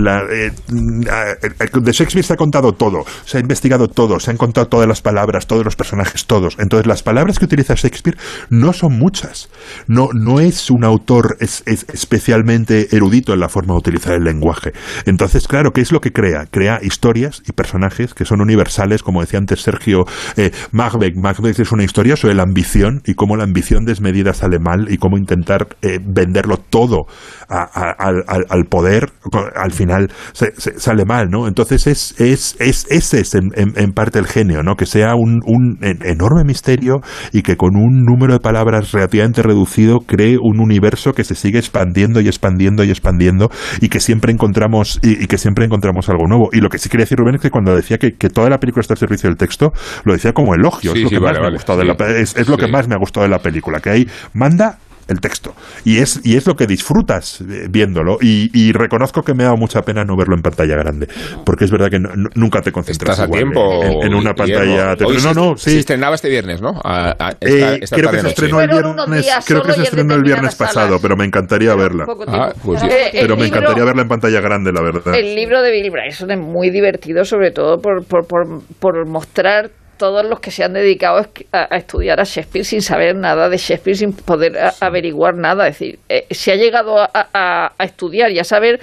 la, eh, de Shakespeare se ha contado todo, se ha investigado todo, se han contado todas las palabras, todos los personajes, todos. Entonces, las palabras que utiliza Shakespeare no son muchas. No, no es un autor es- es especialmente erudito en la forma de utilizar el lenguaje. Entonces, claro, ¿qué es lo que crea? Crea historias y personajes que son universales, como decía antes Sergio eh, Macbeth. Es una historia sobre la ambición y cómo la ambición desmedida sale mal y cómo intentar eh, venderlo todo al poder, al final se- se- sale mal, ¿no? Entonces es, es, es ese es en, en- en parte el genio, ¿no? Que sea un, un en- enorme misterio y que con un número de palabras relativamente reducido cree un universo que se sigue expandiendo y expandiendo y expandiendo y que siempre encontramos y, y que siempre encontramos algo nuevo. Y lo que sí quería decir Rubén es que cuando decía que, que toda la película está al servicio del texto, lo decía como elogio, Sí, es lo sí, que vale, más me vale, ha gustado de sí. la pe- es, es lo que Sí. más me ha gustado de la película, que ahí manda el texto. Y es, y es lo que disfrutas eh, viéndolo. Y, y reconozco que me ha dado mucha pena no verlo en pantalla grande. Porque es verdad que no- nunca te concentras ¿Estás a igual tiempo? en, en una pantalla. Hoy no, no, Se sí. estrenaba este viernes, ¿no? A- a- esta- Eh, esta creo que se estrenó el viernes, creo que se estrenó el viernes pasado, pero me encantaría verla. Ah, pues. Eh, Pero me libro- encantaría verla en pantalla grande, la verdad. El libro de Bill Bryson es muy divertido, sobre todo por, por, por, por mostrar todos los que se han dedicado a estudiar a Shakespeare sin saber nada de Shakespeare, sin poder a- averiguar nada. Es decir, eh, se ha llegado a, estudiar y a saber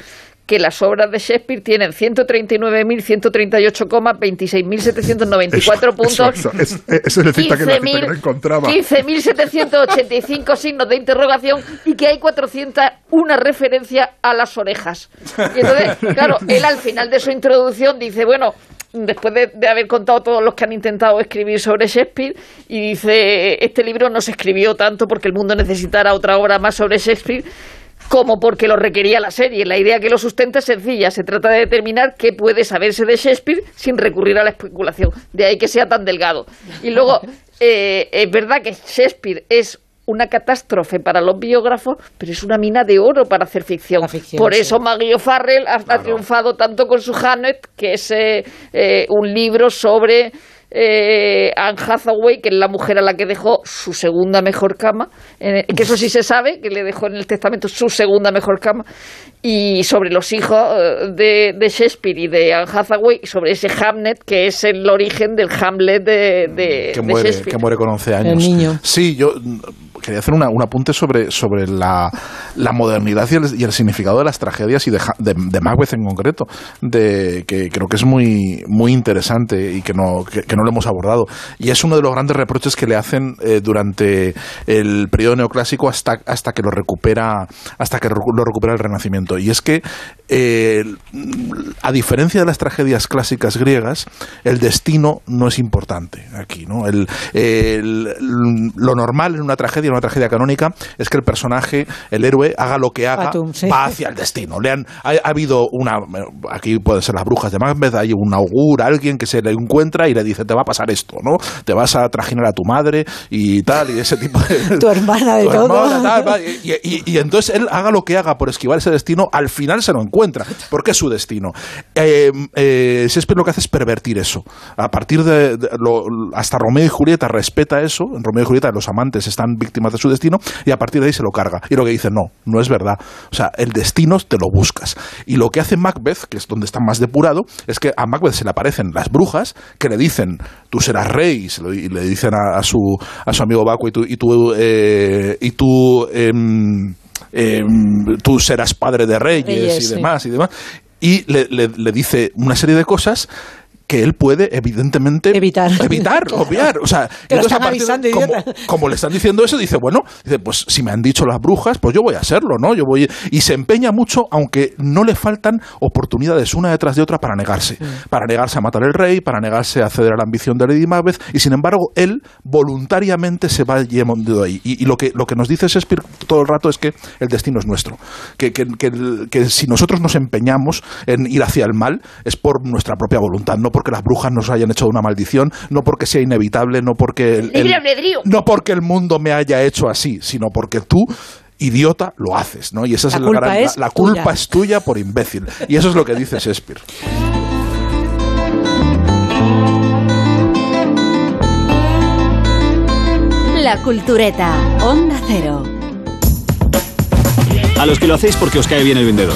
que las obras de Shakespeare tienen 139.138,26.794 puntos. Eso, eso, es, eso es la cita que, la cita que no encontraba. 15.785 signos de interrogación y que hay 401 referencia a las orejas. Y entonces, claro, él al final de su introducción dice, bueno, después de, de haber contado todos los que han intentado escribir sobre Shakespeare, y dice, este libro no se escribió tanto porque el mundo necesitara otra obra más sobre Shakespeare, como porque lo requería la serie. La idea que lo sustenta es sencilla. Se trata de determinar qué puede saberse de Shakespeare sin recurrir a la especulación. De ahí que sea tan delgado. Y luego, eh, es verdad que Shakespeare es una catástrofe para los biógrafos, pero es una mina de oro para hacer ficción. ficción, Por sí. eso Maggie O'Farrell ha, ha triunfado tanto con su Hamlet, que es eh, eh, un libro sobre eh, Anne Hathaway, que es la mujer a la que dejó su segunda mejor cama, eh, que eso sí se sabe, que le dejó en el testamento su segunda mejor cama, y sobre los hijos de, de Shakespeare y de Anne Hathaway, y sobre ese Hamlet, que es el origen del Hamlet de, de, que de muere, Shakespeare. que muere con 11 años. El niño. Sí, yo quería hacer un apunte sobre, sobre la, modernidad y el, significado de las tragedias y de, de, Macbeth en concreto, de, que creo que es muy, muy interesante y que no, que, no lo hemos abordado. Y es uno de los grandes reproches que le hacen eh, durante el periodo neoclásico hasta, hasta que lo recupera hasta que lo recupera el Renacimiento. Y es que, eh, a diferencia de las tragedias clásicas griegas, el destino no es importante aquí. ¿no? El, lo normal en una tragedia, una tragedia canónica, es que el personaje, el héroe, haga lo que haga, sí. va hacia el destino. Le han- ha, ha habido una. Aquí pueden ser las brujas de Macbeth, hay un augur, alguien que se le encuentra y le dice: Te va a pasar esto, ¿no? Te vas a trajinar a tu madre y tal, y ese tipo de. Tu hermana de Tu todo. hermana, tal, va, y, y- y entonces él haga lo que haga por esquivar ese destino, al final se lo encuentra, porque es su destino. Eh, eh, Shakespeare lo que hace es pervertir eso. A partir de, de lo- hasta Romeo y Julieta respeta eso, en Romeo y Julieta los amantes están víctimas de su destino, y a partir de ahí se lo carga. Y lo que dice, no, no es verdad. O sea, el destino te lo buscas. Y lo que hace Macbeth, que es donde está más depurado, es que a Macbeth se le aparecen las brujas que le dicen, tú serás rey, y, se lo- y le dicen a, a su, a su amigo Baco, y tú, y tú, eh, y tú, em, em, tú serás padre de reyes, Reyes, y sí. demás, y demás. Y le, le- le dice una serie de cosas que él puede evidentemente Evitar. evitar obviar. O sea entonces, a partir de- como, le están diciendo eso dice bueno dice pues si me han dicho las brujas pues yo voy a hacerlo no yo voy y se empeña mucho aunque no le faltan oportunidades una detrás de otra para negarse. Para negarse a matar al rey para negarse a ceder a la ambición de Lady Macbeth y sin embargo él voluntariamente se va llevando ahí. Y, y lo que lo que nos dice Shakespeare todo el rato es que el destino es nuestro. Que, que, que que si nosotros nos empeñamos en ir hacia el mal es por nuestra propia voluntad no porque las brujas nos hayan hecho una maldición no porque sea inevitable no porque el- el- no porque el mundo me haya hecho así, sino porque tú idiota lo haces, ¿no? Y esa es La el culpa gran- es la, la culpa tuya. es tuya por imbécil. Y eso es lo que dice Shakespeare. La Cultureta, Onda Cero. A los que lo hacéis porque os cae bien el vendedor.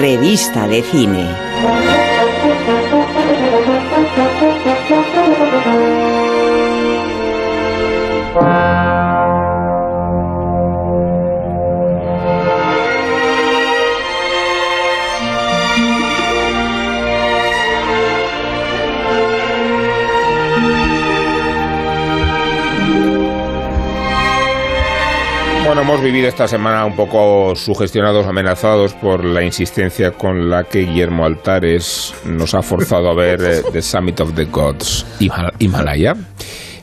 Revista de cine. Hemos vivido esta semana un poco sugestionados, amenazados por la insistencia con la que Guillermo Altares nos ha forzado a ver eh, The Summit of the Gods, Hima- Himalaya.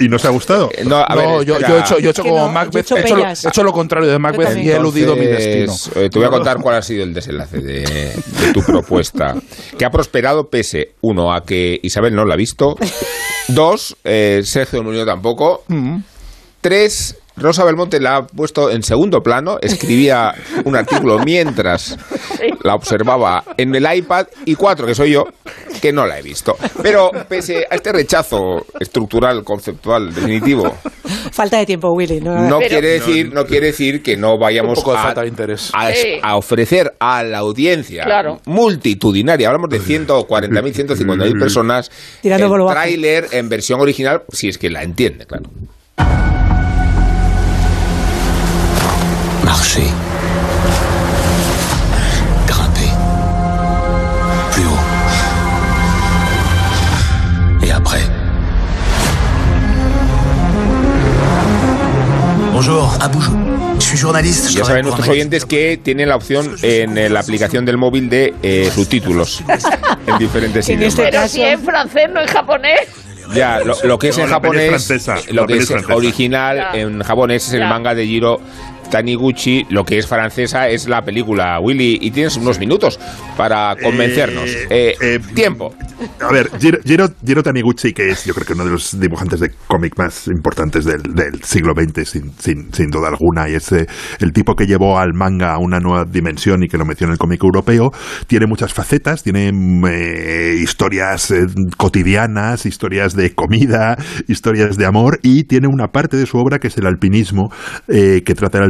¿Y nos ha gustado? Eh, No, a ver, No, yo, he hecho, yo he hecho que como no, Macbeth, he hecho he hecho, lo, peñas. he hecho lo contrario de Macbeth y he eludido mi destino. Eh, te voy a contar cuál ha sido el desenlace de, de tu propuesta. Que ha prosperado pese, uno, a que Isabel no la ha visto. Dos, eh, Sergio Muñoz tampoco. Mm. Tres, Rosa Belmonte la ha puesto en segundo plano. Escribía un artículo mientras la observaba en el iPad. Y cuatro, que soy yo, que no la he visto. Pero pese a este rechazo estructural, conceptual, definitivo, Falta de tiempo, Willy. No, no Pero- quiere decir no quiere decir que no vayamos Un poco de a, falta de interés. a, Sí. a ofrecer a la audiencia Claro. multitudinaria hablamos de 140.000 150.000 personas Tirando el por lo bajo. tráiler en versión original si es que la entiende claro Marcher. Grimper. Plus haut. Et après. Bonjour, Aboujou. Je suis journaliste. je ya travaille saben nuestros oyentes que tienen la opción en eh, la aplicación del móvil de eh, subtítulos en diferentes En idiomas este Pero si en francés, no en japonés. Ya, lo, lo que es No, en es japonés, francesa, lo que es es francesa. original Ya. en japonés es el manga de Jiro Taniguchi, lo que es francesa es la película Willy y tienes unos minutos para convencernos. Eh, tiempo. A ver, Giro, Giro, Giro Taniguchi, que es yo creo que uno de los dibujantes de cómic más importantes del, del siglo XX, sin, sin, sin duda alguna, y es eh, el tipo que llevó al manga a una nueva dimensión y que lo metió en el cómic europeo, tiene muchas facetas, tiene eh, historias eh, cotidianas, historias de comida, historias de amor, y tiene una parte de su obra que es el alpinismo, eh, que trata el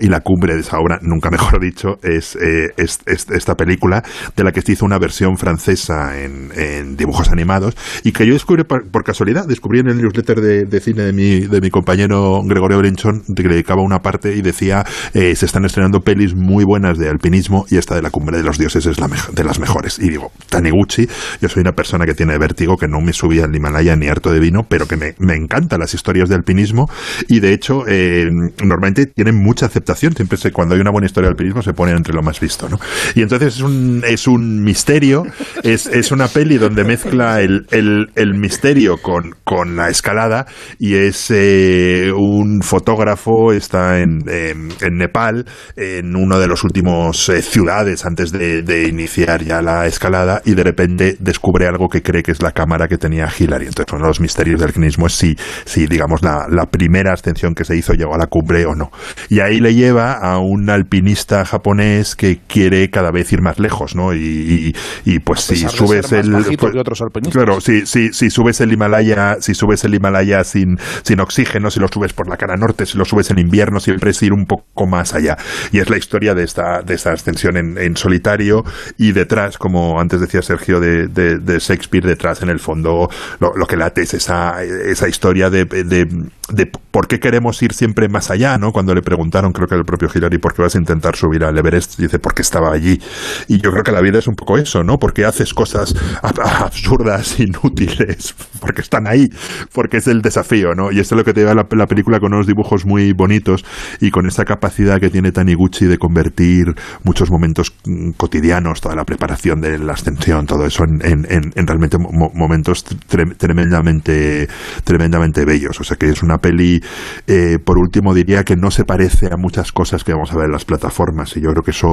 y la cumbre de esa obra, nunca mejor dicho, es, eh, es- es esta película, de la que se hizo una versión francesa en, dibujos animados, y que yo descubrí por, casualidad, descubrí en el newsletter de, cine de mi, de mi compañero Gregorio Brinchón, que le dedicaba una parte y decía, eh, se están estrenando pelis muy buenas de alpinismo, y esta de la cumbre de los dioses es la de las mejores. Y digo, Taniguchi, yo soy una persona que tiene vértigo, que no me subía al Himalaya ni harto de vino, pero que me, me encantan las historias de alpinismo, y de hecho, eh, normalmente tienen mucha aceptación, siempre se, cuando hay una buena historia de alpinismo se ponen entre lo más visto, ¿no? Y entonces es un, es un misterio, es, es una peli donde mezcla el, el, misterio con, con la escalada y es eh, un fotógrafo, está en, en, Nepal, en uno de los últimos eh, ciudades antes de, de iniciar ya la escalada y de repente descubre algo que cree que es la cámara que tenía Hillary. Entonces uno de los misterios del alpinismo es si, si digamos, la, la primera ascensión que se hizo llegó a la cumbre o no. Ahí le lleva a un alpinista japonés que quiere cada vez ir más lejos, ¿no? Y, y, y, pues si subes el pues, otros claro, si, si, si subes el Himalaya, si subes el Himalaya sin, sin oxígeno, si lo subes por la cara norte, si lo subes en invierno, siempre es ir un poco más allá. Y es la historia de esta, de esta ascensión en, en solitario y detrás, como antes decía Sergio de, de, de Shakespeare, detrás en el fondo lo, lo que late es esa, esa historia de, de, de por qué queremos ir siempre más allá, ¿no? Cuando le preguntaron, creo que el propio Hillary, ¿por qué vas a intentar subir al Everest? Dice, porque estaba allí. Y yo creo que la vida es un poco eso, ¿no? Porque haces cosas ab- absurdas, inútiles, porque están ahí, porque es el desafío, ¿no? Y esto es lo que te lleva la, la película con unos dibujos muy bonitos y con esa capacidad que tiene Taniguchi de convertir muchos momentos mm, cotidianos, toda la preparación de la ascensión, todo eso en- en- en realmente mo- momentos tre- tremendamente, tremendamente bellos. O sea que es una peli, eh, por último diría que no se parece a muchas cosas que vamos a ver en las plataformas y yo creo que eso,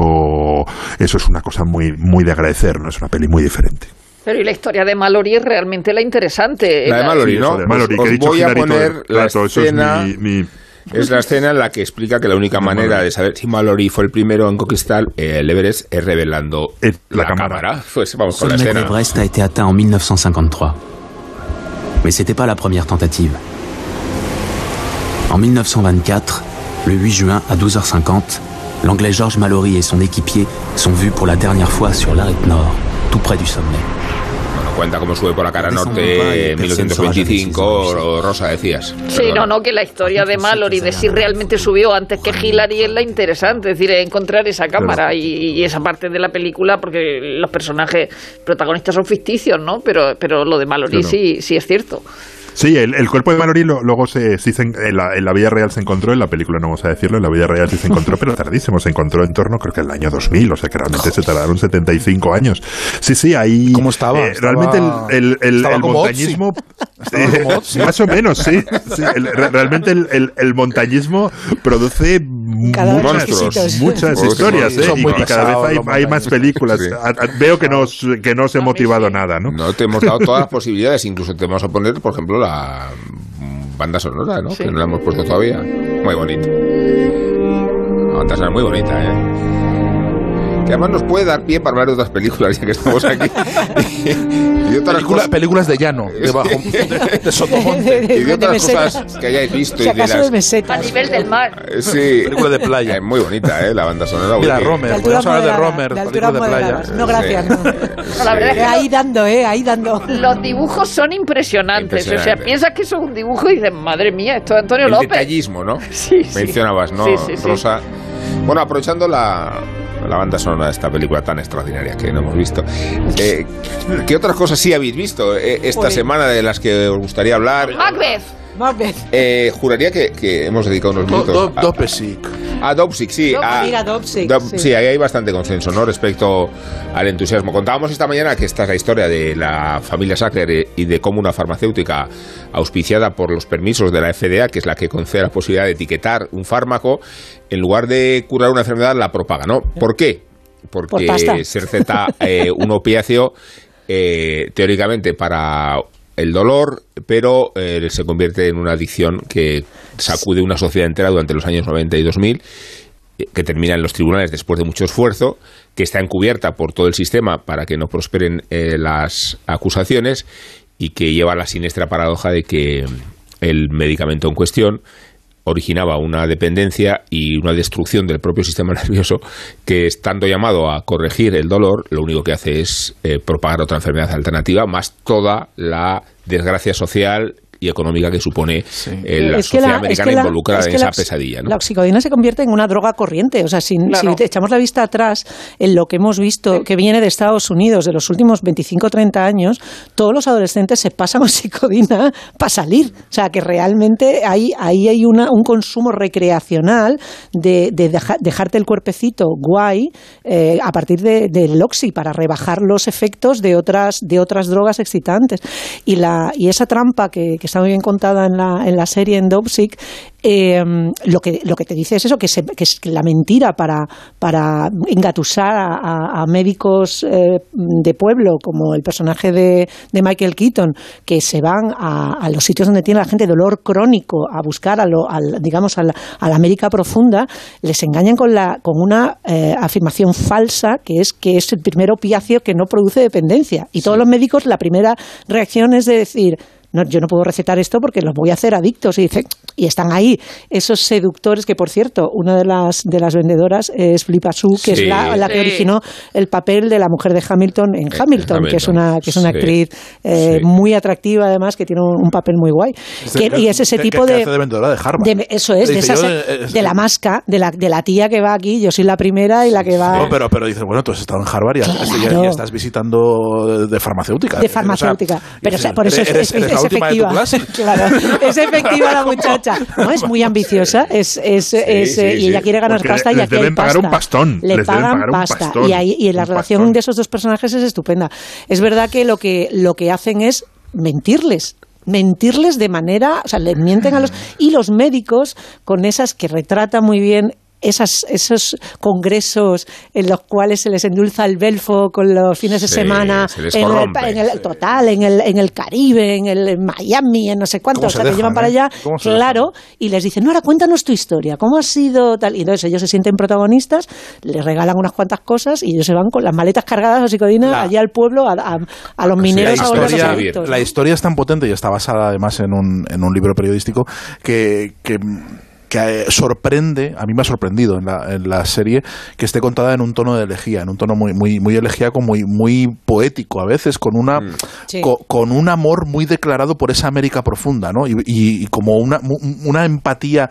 eso es una cosa muy, muy de agradecer, ¿no? Es una peli muy diferente. Pero y la historia de Mallory es realmente la interesante. La de Mallory, Sí, ¿no? de Mallory, Os- os dicho voy a poner la rato, eso es escena... mi- mi- Es la escena en la que explica que la única manera de saber si Mallory fue el primero en conquistar eh, el Everest es revelando la, cámara. Pues vamos con la escena. d'Everest a été atteint en 1953. Mais c'était pas la première tentative. En 1924, le 8 juin à 12h50, l'anglais George Mallory et son équipier sont vus pour la dernière fois sur l'arête nord, tout près du sommet. Cuenta cómo sube por la cara norte pas, en y personne saura jamais 1925, o Rosa decías. Sí, no, no, que la historia de Mallory, de si realmente subió antes que Hillary, es la interesante, es decir, encontrar esa cámara y, y esa parte de la película, porque los personajes protagonistas son ficticios, ¿no? Pero, pero lo de Mallory sí, sí es cierto. Sí, el, el cuerpo de Mallory lo- luego se, sí se en, la, en la vida real se encontró, en la película no vamos a decirlo, en la vida real sí se encontró, pero tardísimo, se encontró en torno creo que al año 2000, o sea que realmente se tardaron 75 años. Sí, sí, ahí... ¿Cómo estaba? Estaba- Realmente el, el, montañismo... Eh, más o menos, sí. sí, realmente el montañismo produce Cadáveres muchas, historias. ¿eh? Y, cada vez hay, más películas. Sí. A- a- Veo que no, que no os he motivado nada, ¿no? No te hemos dado todas las posibilidades, incluso te vamos a poner, por ejemplo, la banda sonora, ¿no? Sí. Que no la hemos puesto todavía. Muy bonita. La banda sonora muy bonita, ¿eh? Que además nos puede dar pie para hablar de otras películas, ya que estamos aquí. y de otras Película- cosas, películas de llano, de, bajo, de, de Sotomonte. y de otras cosas que hayáis visto Si y de las... mesetas. A nivel del mar. Eh, Sí. Película de playa. Eh, muy bonita, ¿eh? La banda sonora. Mira, Romer, podemos hablar de Romer, de altura película de playa. No, gracias, no. No, la verdad es Eh, que Ahí dando, ¿eh? Ahí dando. Los dibujos son impresionantes. O sea, piensas que eso es un dibujo y dices, madre mía, esto es Antonio el López. detallismo, ¿no? Sí, sí. Mencionabas, ¿no, Sí, sí, sí. Rosa? Bueno, aprovechando la, la banda sonora de esta película tan extraordinaria que no hemos visto, eh, ¿qué otras cosas sí habéis visto eh, esta semana de las que os gustaría hablar? Macbeth. Eh, juraría que, que hemos dedicado unos minutos. Do- a- Dopesic. A Dopsic, sí. A- mira, Dopsic, Dop- sí. sí, ahí hay bastante consenso, ¿no? Respecto al entusiasmo. Contábamos esta mañana que esta es la historia de la familia Sackler y de cómo una farmacéutica auspiciada por los permisos de la FDA, que es la que concede la posibilidad de etiquetar un fármaco, en lugar de curar una enfermedad, la propaga, ¿no? ¿Por qué? Por Porque se receta eh, un opiáceo eh, teóricamente para el dolor, pero eh, se convierte en una adicción que sacude una sociedad entera durante los años 90 y 2000 eh, que termina en los tribunales después de mucho esfuerzo, que está encubierta por todo el sistema para que no prosperen eh, las acusaciones y que lleva la siniestra paradoja de que el medicamento en cuestión originaba una dependencia y una destrucción del propio sistema nervioso que estando llamado a corregir el dolor, lo único que hace es eh, propagar otra enfermedad alternativa, más toda la desgracia social y económica que supone eh, la Es sociedad la- americana es que la- involucrada es en que esa pesadilla. ¿no? La oxicodina se convierte en una droga corriente. O sea, si, Claro. si echamos la vista atrás en lo que hemos visto que viene de Estados Unidos de los últimos 25 o 30 años, todos los adolescentes se pasan oxicodina para salir. O sea, que realmente ahí, ahí hay una, un consumo recreacional de, de deja- dejarte el cuerpecito guay eh, a partir de- del oxi para rebajar los efectos de otras, de otras drogas excitantes. Y, la, y esa trampa que, que está muy bien contada en la, en la serie en Dopesick, eh, lo, que, lo que te dice es eso, que, se- que es la mentira para, para engatusar a, a- a médicos eh, de pueblo, como el personaje de, de Michael Keaton, que se van a, a los sitios donde tiene la gente dolor crónico a buscar a lo, al, digamos, a la, a la América profunda, les engañan con, la, con una eh, afirmación falsa que es que es el primer opiáceo que no produce dependencia. Y todos los médicos, la primera reacción es de decir, no, yo no puedo recetar esto porque los voy a hacer adictos. Y, dice, y están ahí esos seductores que, por cierto, una de las, de las vendedoras es Flipa Sue, que Sí. es la, la que Sí. originó el papel de la mujer de Hamilton en Hamilton, que es una, que es una sí. actriz eh, Sí. muy atractiva, además, que tiene un, un papel muy guay. Que- y es ese que- tipo que de... hace de vendedora de Harvard. de- eso es, de, Dice, esa yo, se- eh, de la masca, de la, de la tía que va aquí, yo soy la primera y la que va... No, pero, pero dices, bueno, tú has estado en Harvard y, has- y- Claro. y estás visitando de, de farmacéutica. de O sea, farmacéutica. pero o sea, dices, por eso es, eres- es- eres es última de tu efectiva. clase. claro, es efectiva la muchacha. No, es muy ambiciosa es, es, es, sí, eh, y ella quiere ganar Porque pasta y aquí hay deben pagar pasta. un pastón, Le les deben pagan un pasta. pastón, y, ahí, y la relación pastón. de esos dos personajes es estupenda. Es verdad que lo que, lo que hacen es mentirles mentirles de manera, o sea, le mienten a los y los médicos con esas que retrata muy bien esas, esos congresos en los cuales se les endulza el belfo con los fines de semana se les en el, en el- total en el, en el Caribe en el en Miami en no sé cuánto ¿Cómo o se sea, que dejan, llevan para eh? allá ¿Cómo se claro y les dicen no ahora cuéntanos tu historia cómo ha sido tal y entonces ellos se sienten protagonistas les regalan unas cuantas cosas y ellos se van con las maletas cargadas de psicodina La- allá al pueblo a, a- a los mineros la a historia, adictos, la ¿no? historia es tan potente y está basada además en un, en un libro periodístico que, que, que, eh, sorprende, a mí me ha sorprendido en la, en la serie, que esté contada en un tono de elegía, en un tono muy, muy, muy elegíaco, muy, muy poético a veces, con una Sí. co- con un amor muy declarado por esa América profunda, ¿no? Y, y- y como una, mu- una empatía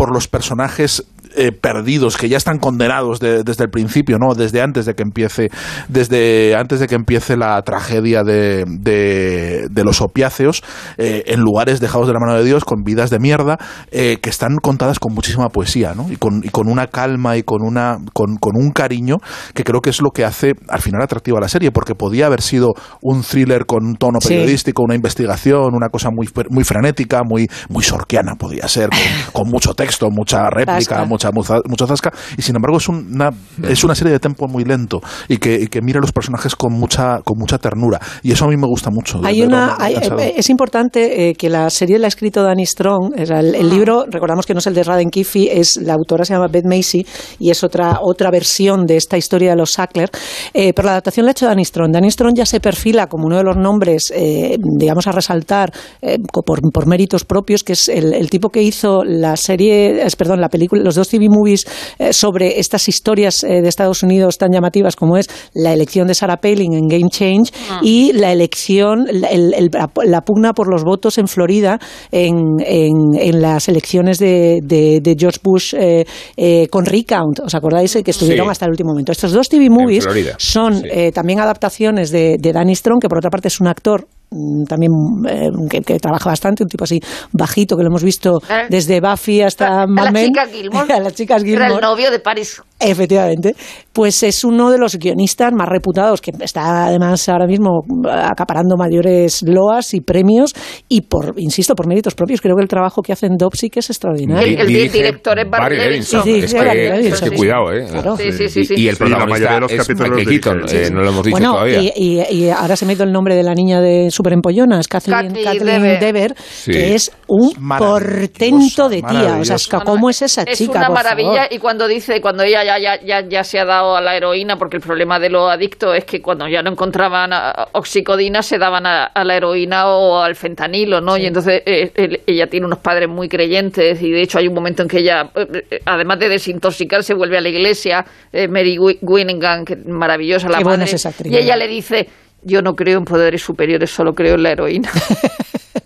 por los personajes eh, perdidos que ya están condenados de- desde el principio, ¿no? Desde antes de que empiece, desde antes de que empiece la tragedia de, de, de los opiáceos, eh, en lugares dejados de la mano de Dios, con vidas de mierda, eh, que están contadas con muchísima poesía, ¿no? Y con, y con una calma y con una con, con un cariño que creo que es lo que hace al final atractiva la serie, porque podía haber sido un thriller con un tono Sí. periodístico, una investigación, una cosa muy, muy frenética, muy, muy sorquiana podía ser, con, con mucho texto, mucha réplica, Zasca. mucha, mucha, mucho zasca, y sin embargo es una, es una serie de tempo muy lento y que, y que mira a los personajes con mucha, con mucha ternura, y eso a mí me gusta mucho. Hay una, hay- es importante eh, que la serie la ha escrito Danny Strong. el, el libro, recordamos que no es el de Raden Kiffy, es la autora se llama Beth Macy y es otra otra versión de esta historia de los Sackler. Eh, pero la adaptación la ha hecho Danny Strong. Danny Strong ya se perfila como uno de los nombres, eh, digamos, a resaltar eh, por, por méritos propios, que es el, el tipo que hizo la serie, es, perdón, la película, los dos TV movies eh, sobre estas historias eh, de Estados Unidos tan llamativas como es la elección de Sarah Palin en Game Change Ah. y la elección, la, el- el- la- la pugna por los votos en Florida en, en, en las elecciones de, de- de George Bush eh, eh, con recount. ¿Os acordáis? Eh, Que estuvieron Sí. hasta el último momento. Estos dos TV movies son sí. eh, también adaptaciones de, de Danny Strong, que por otra parte es un actor también eh, que, que trabaja bastante, un tipo así bajito, que lo hemos visto Eh. desde Buffy hasta A Mad las Men. chicas Gilmore. a las chicas Era el Gilmore. novio de Paris. Efectivamente, pues es uno de los guionistas más reputados, que está además ahora mismo acaparando mayores loas y premios, y por, insisto, por méritos propios, creo que el trabajo que hace en Dobsy que es extraordinario. El, director es Barry Levinson. Sí, Es sí, que- es Levinson, que cuidado, ¿eh? Claro. Sí, sí, sí, sí. Y el Sí, la mayoría protagonista de los es capítulos Michael de Keaton, eh, no lo hemos dicho Bueno, todavía. y, y- y ahora se me ha ido el nombre de la niña de Super Empollona, es Kathleen, Kathy Kathleen Dever. Dever, Sí. que es un portento de tía. O sea, es que ¿cómo es esa Es chica? una por maravilla favor? y cuando dice, cuando ella ya, ya, ya, ya se ha dado a la heroína, porque el problema de los adictos es que cuando ya no encontraban ah, oxicodina se daban a, a la heroína o al fentanilo, ¿no? Y entonces eh, él- ella tiene unos padres muy creyentes y de hecho hay un momento en que ella, eh, eh, además de desintoxicarse, vuelve a la iglesia, eh, Mary Wi- Winningham, que maravillosa la Qué buena madre, es esa y ella le dice, yo no creo en poderes superiores, solo creo en la heroína.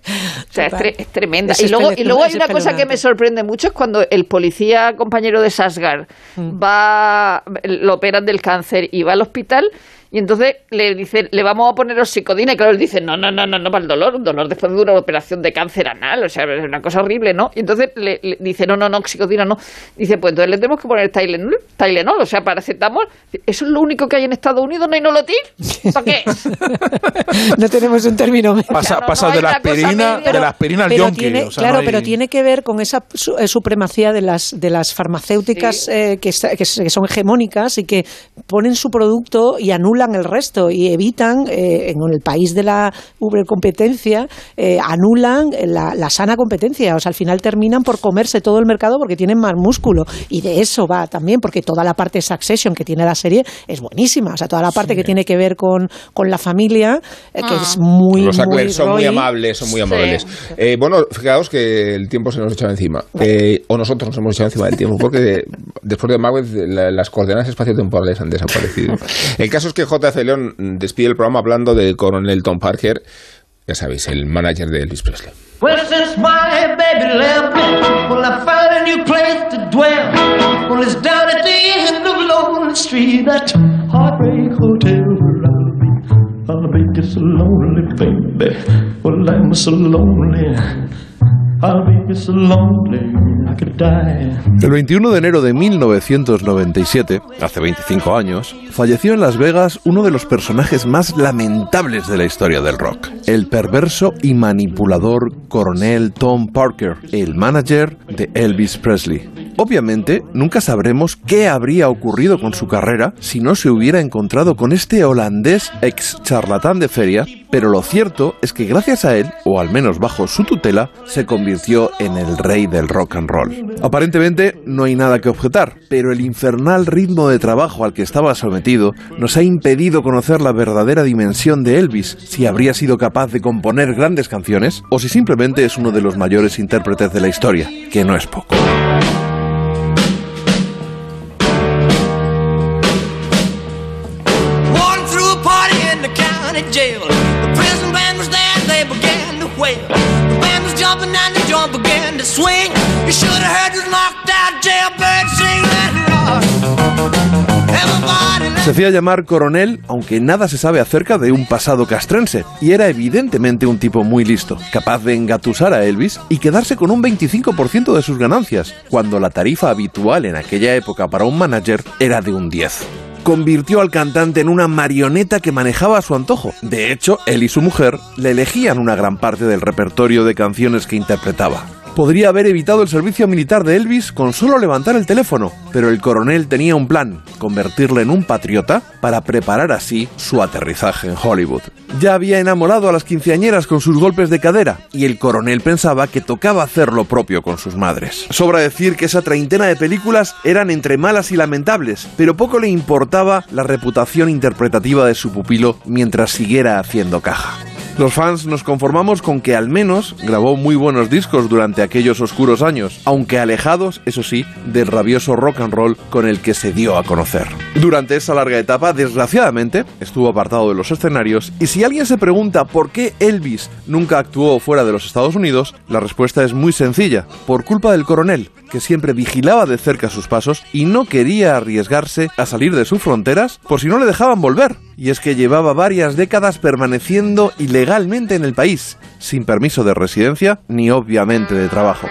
O sea, es, tre- es tremenda. Es y luego, y luego hay una cosa que me sorprende mucho, es cuando el policía compañero de Sasgar Mm. va, lo operan del cáncer y va al hospital y entonces le dice, le vamos a poner oxicodina y claro, él dice, no, no, no, no, no, para el dolor, un dolor después de una operación de cáncer anal, o sea, es una cosa horrible, ¿no? Y entonces le, le dice, no, no, no, oxicodina no. Dice, pues entonces le tenemos que poner Tylenol, Tylenol, o sea, paracetamol. Eso es lo único que hay en Estados Unidos, ¿no hay nolotil? ¿Para qué? no tenemos un término medio. Pasa, no de, la aspirina, de la aspirina al tiene- o sea, claro, no hay- pero tiene que ver con esa su- eh, supremacía de las de las farmacéuticas eh, que, que son hegemónicas y que ponen su producto y anulan el resto y evitan eh, en el país de la competencia anulan la, la sana competencia. O sea, al final terminan por comerse todo el mercado porque tienen más músculo y de eso va también porque toda la parte Succession que tiene la serie es buenísima. O sea, toda la parte que tiene que ver con, con la familia eh, que Ah. es muy Los muy son muy amables, son muy Sí. amables. Eh, bueno, fijaos que el tiempo se nos ha echado encima. Eh, o nosotros nos hemos echado encima del tiempo, porque después de Macbeth la- las coordenadas espaciotemporales han desaparecido. El caso es que JF León despide el programa hablando del coronel Tom Parker, ya sabéis, el manager de Elvis Presley. El 21 de enero de 1997, hace 25 años, falleció en Las Vegas uno de los personajes más lamentables de la historia del rock, el perverso y manipulador coronel Tom Parker, el manager de Elvis Presley. Obviamente, nunca sabremos qué habría ocurrido con su carrera si no se hubiera encontrado con este holandés ex charlatán de feria, pero lo cierto es que gracias a él, o al menos bajo su tutela, se convirtió en el rey del rock and roll. Aparentemente no hay nada que objetar, pero el infernal ritmo de trabajo al que estaba sometido nos ha impedido conocer la verdadera dimensión de Elvis, si habría sido capaz de componer grandes canciones o si simplemente es uno de los mayores intérpretes de la historia, que no es poco. Swing. You should have heard Se hacía llamar coronel, aunque nada se sabe acerca de un pasado castrense, y era evidentemente un tipo muy listo, capaz de engatusar a Elvis y quedarse con un 25% de sus ganancias, cuando la tarifa habitual en aquella época para un manager era de un 10 convirtió al cantante en una marioneta que manejaba a su antojo. De hecho, él y su mujer le elegían una gran parte del repertorio de canciones que interpretaba. Podría haber evitado el servicio militar de Elvis con solo levantar el teléfono, pero el coronel tenía un plan, convertirle en un patriota para preparar así su aterrizaje en Hollywood. Ya había enamorado a las quinceañeras con sus golpes de cadera, y el coronel pensaba que tocaba hacer lo propio con sus madres. Sobra decir que esa treintena de películas eran entre malas y lamentables, pero poco le importaba la reputación interpretativa de su pupilo mientras siguiera haciendo caja. Los fans nos conformamos con que al menos grabó muy buenos discos durante aquellos oscuros años, aunque alejados, eso sí, del rabioso rock and roll con el que se dio a conocer. Durante esa larga etapa, desgraciadamente, estuvo apartado de los escenarios y si alguien se pregunta por qué Elvis nunca actuó fuera de los Estados Unidos, la respuesta es muy sencilla, por culpa del coronel, que siempre vigilaba de cerca sus pasos y no quería arriesgarse a salir de sus fronteras por si no le dejaban volver. Y es que llevaba varias décadas permaneciendo ilegalmente en el país, sin permiso de residencia ni obviamente de trabajo.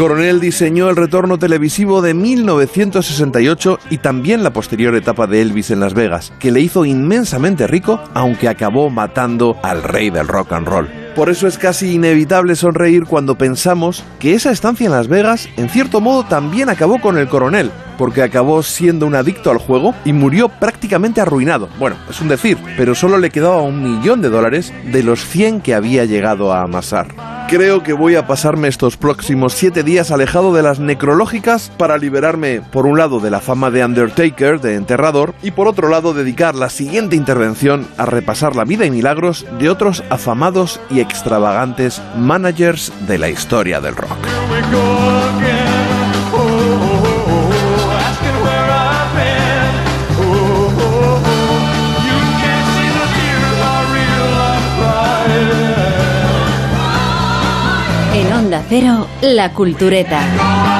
Coronel diseñó el retorno televisivo de 1968 y también la posterior etapa de Elvis en Las Vegas, que le hizo inmensamente rico, aunque acabó matando al rey del rock and roll. Por eso es casi inevitable sonreír cuando pensamos que esa estancia en Las Vegas, en cierto modo, también acabó con el coronel, porque acabó siendo un adicto al juego y murió prácticamente arruinado. Bueno, es un decir, pero solo le quedaba un millón de dólares de los 100 que había llegado a amasar. Creo que voy a pasarme estos próximos 7 días alejado de las necrológicas para liberarme, por un lado, de la fama de Undertaker, de enterrador, y por otro lado, dedicar la siguiente intervención a repasar la vida y milagros de otros afamados y extravagantes managers de la historia del rock. En Onda Cero, La Cultureta.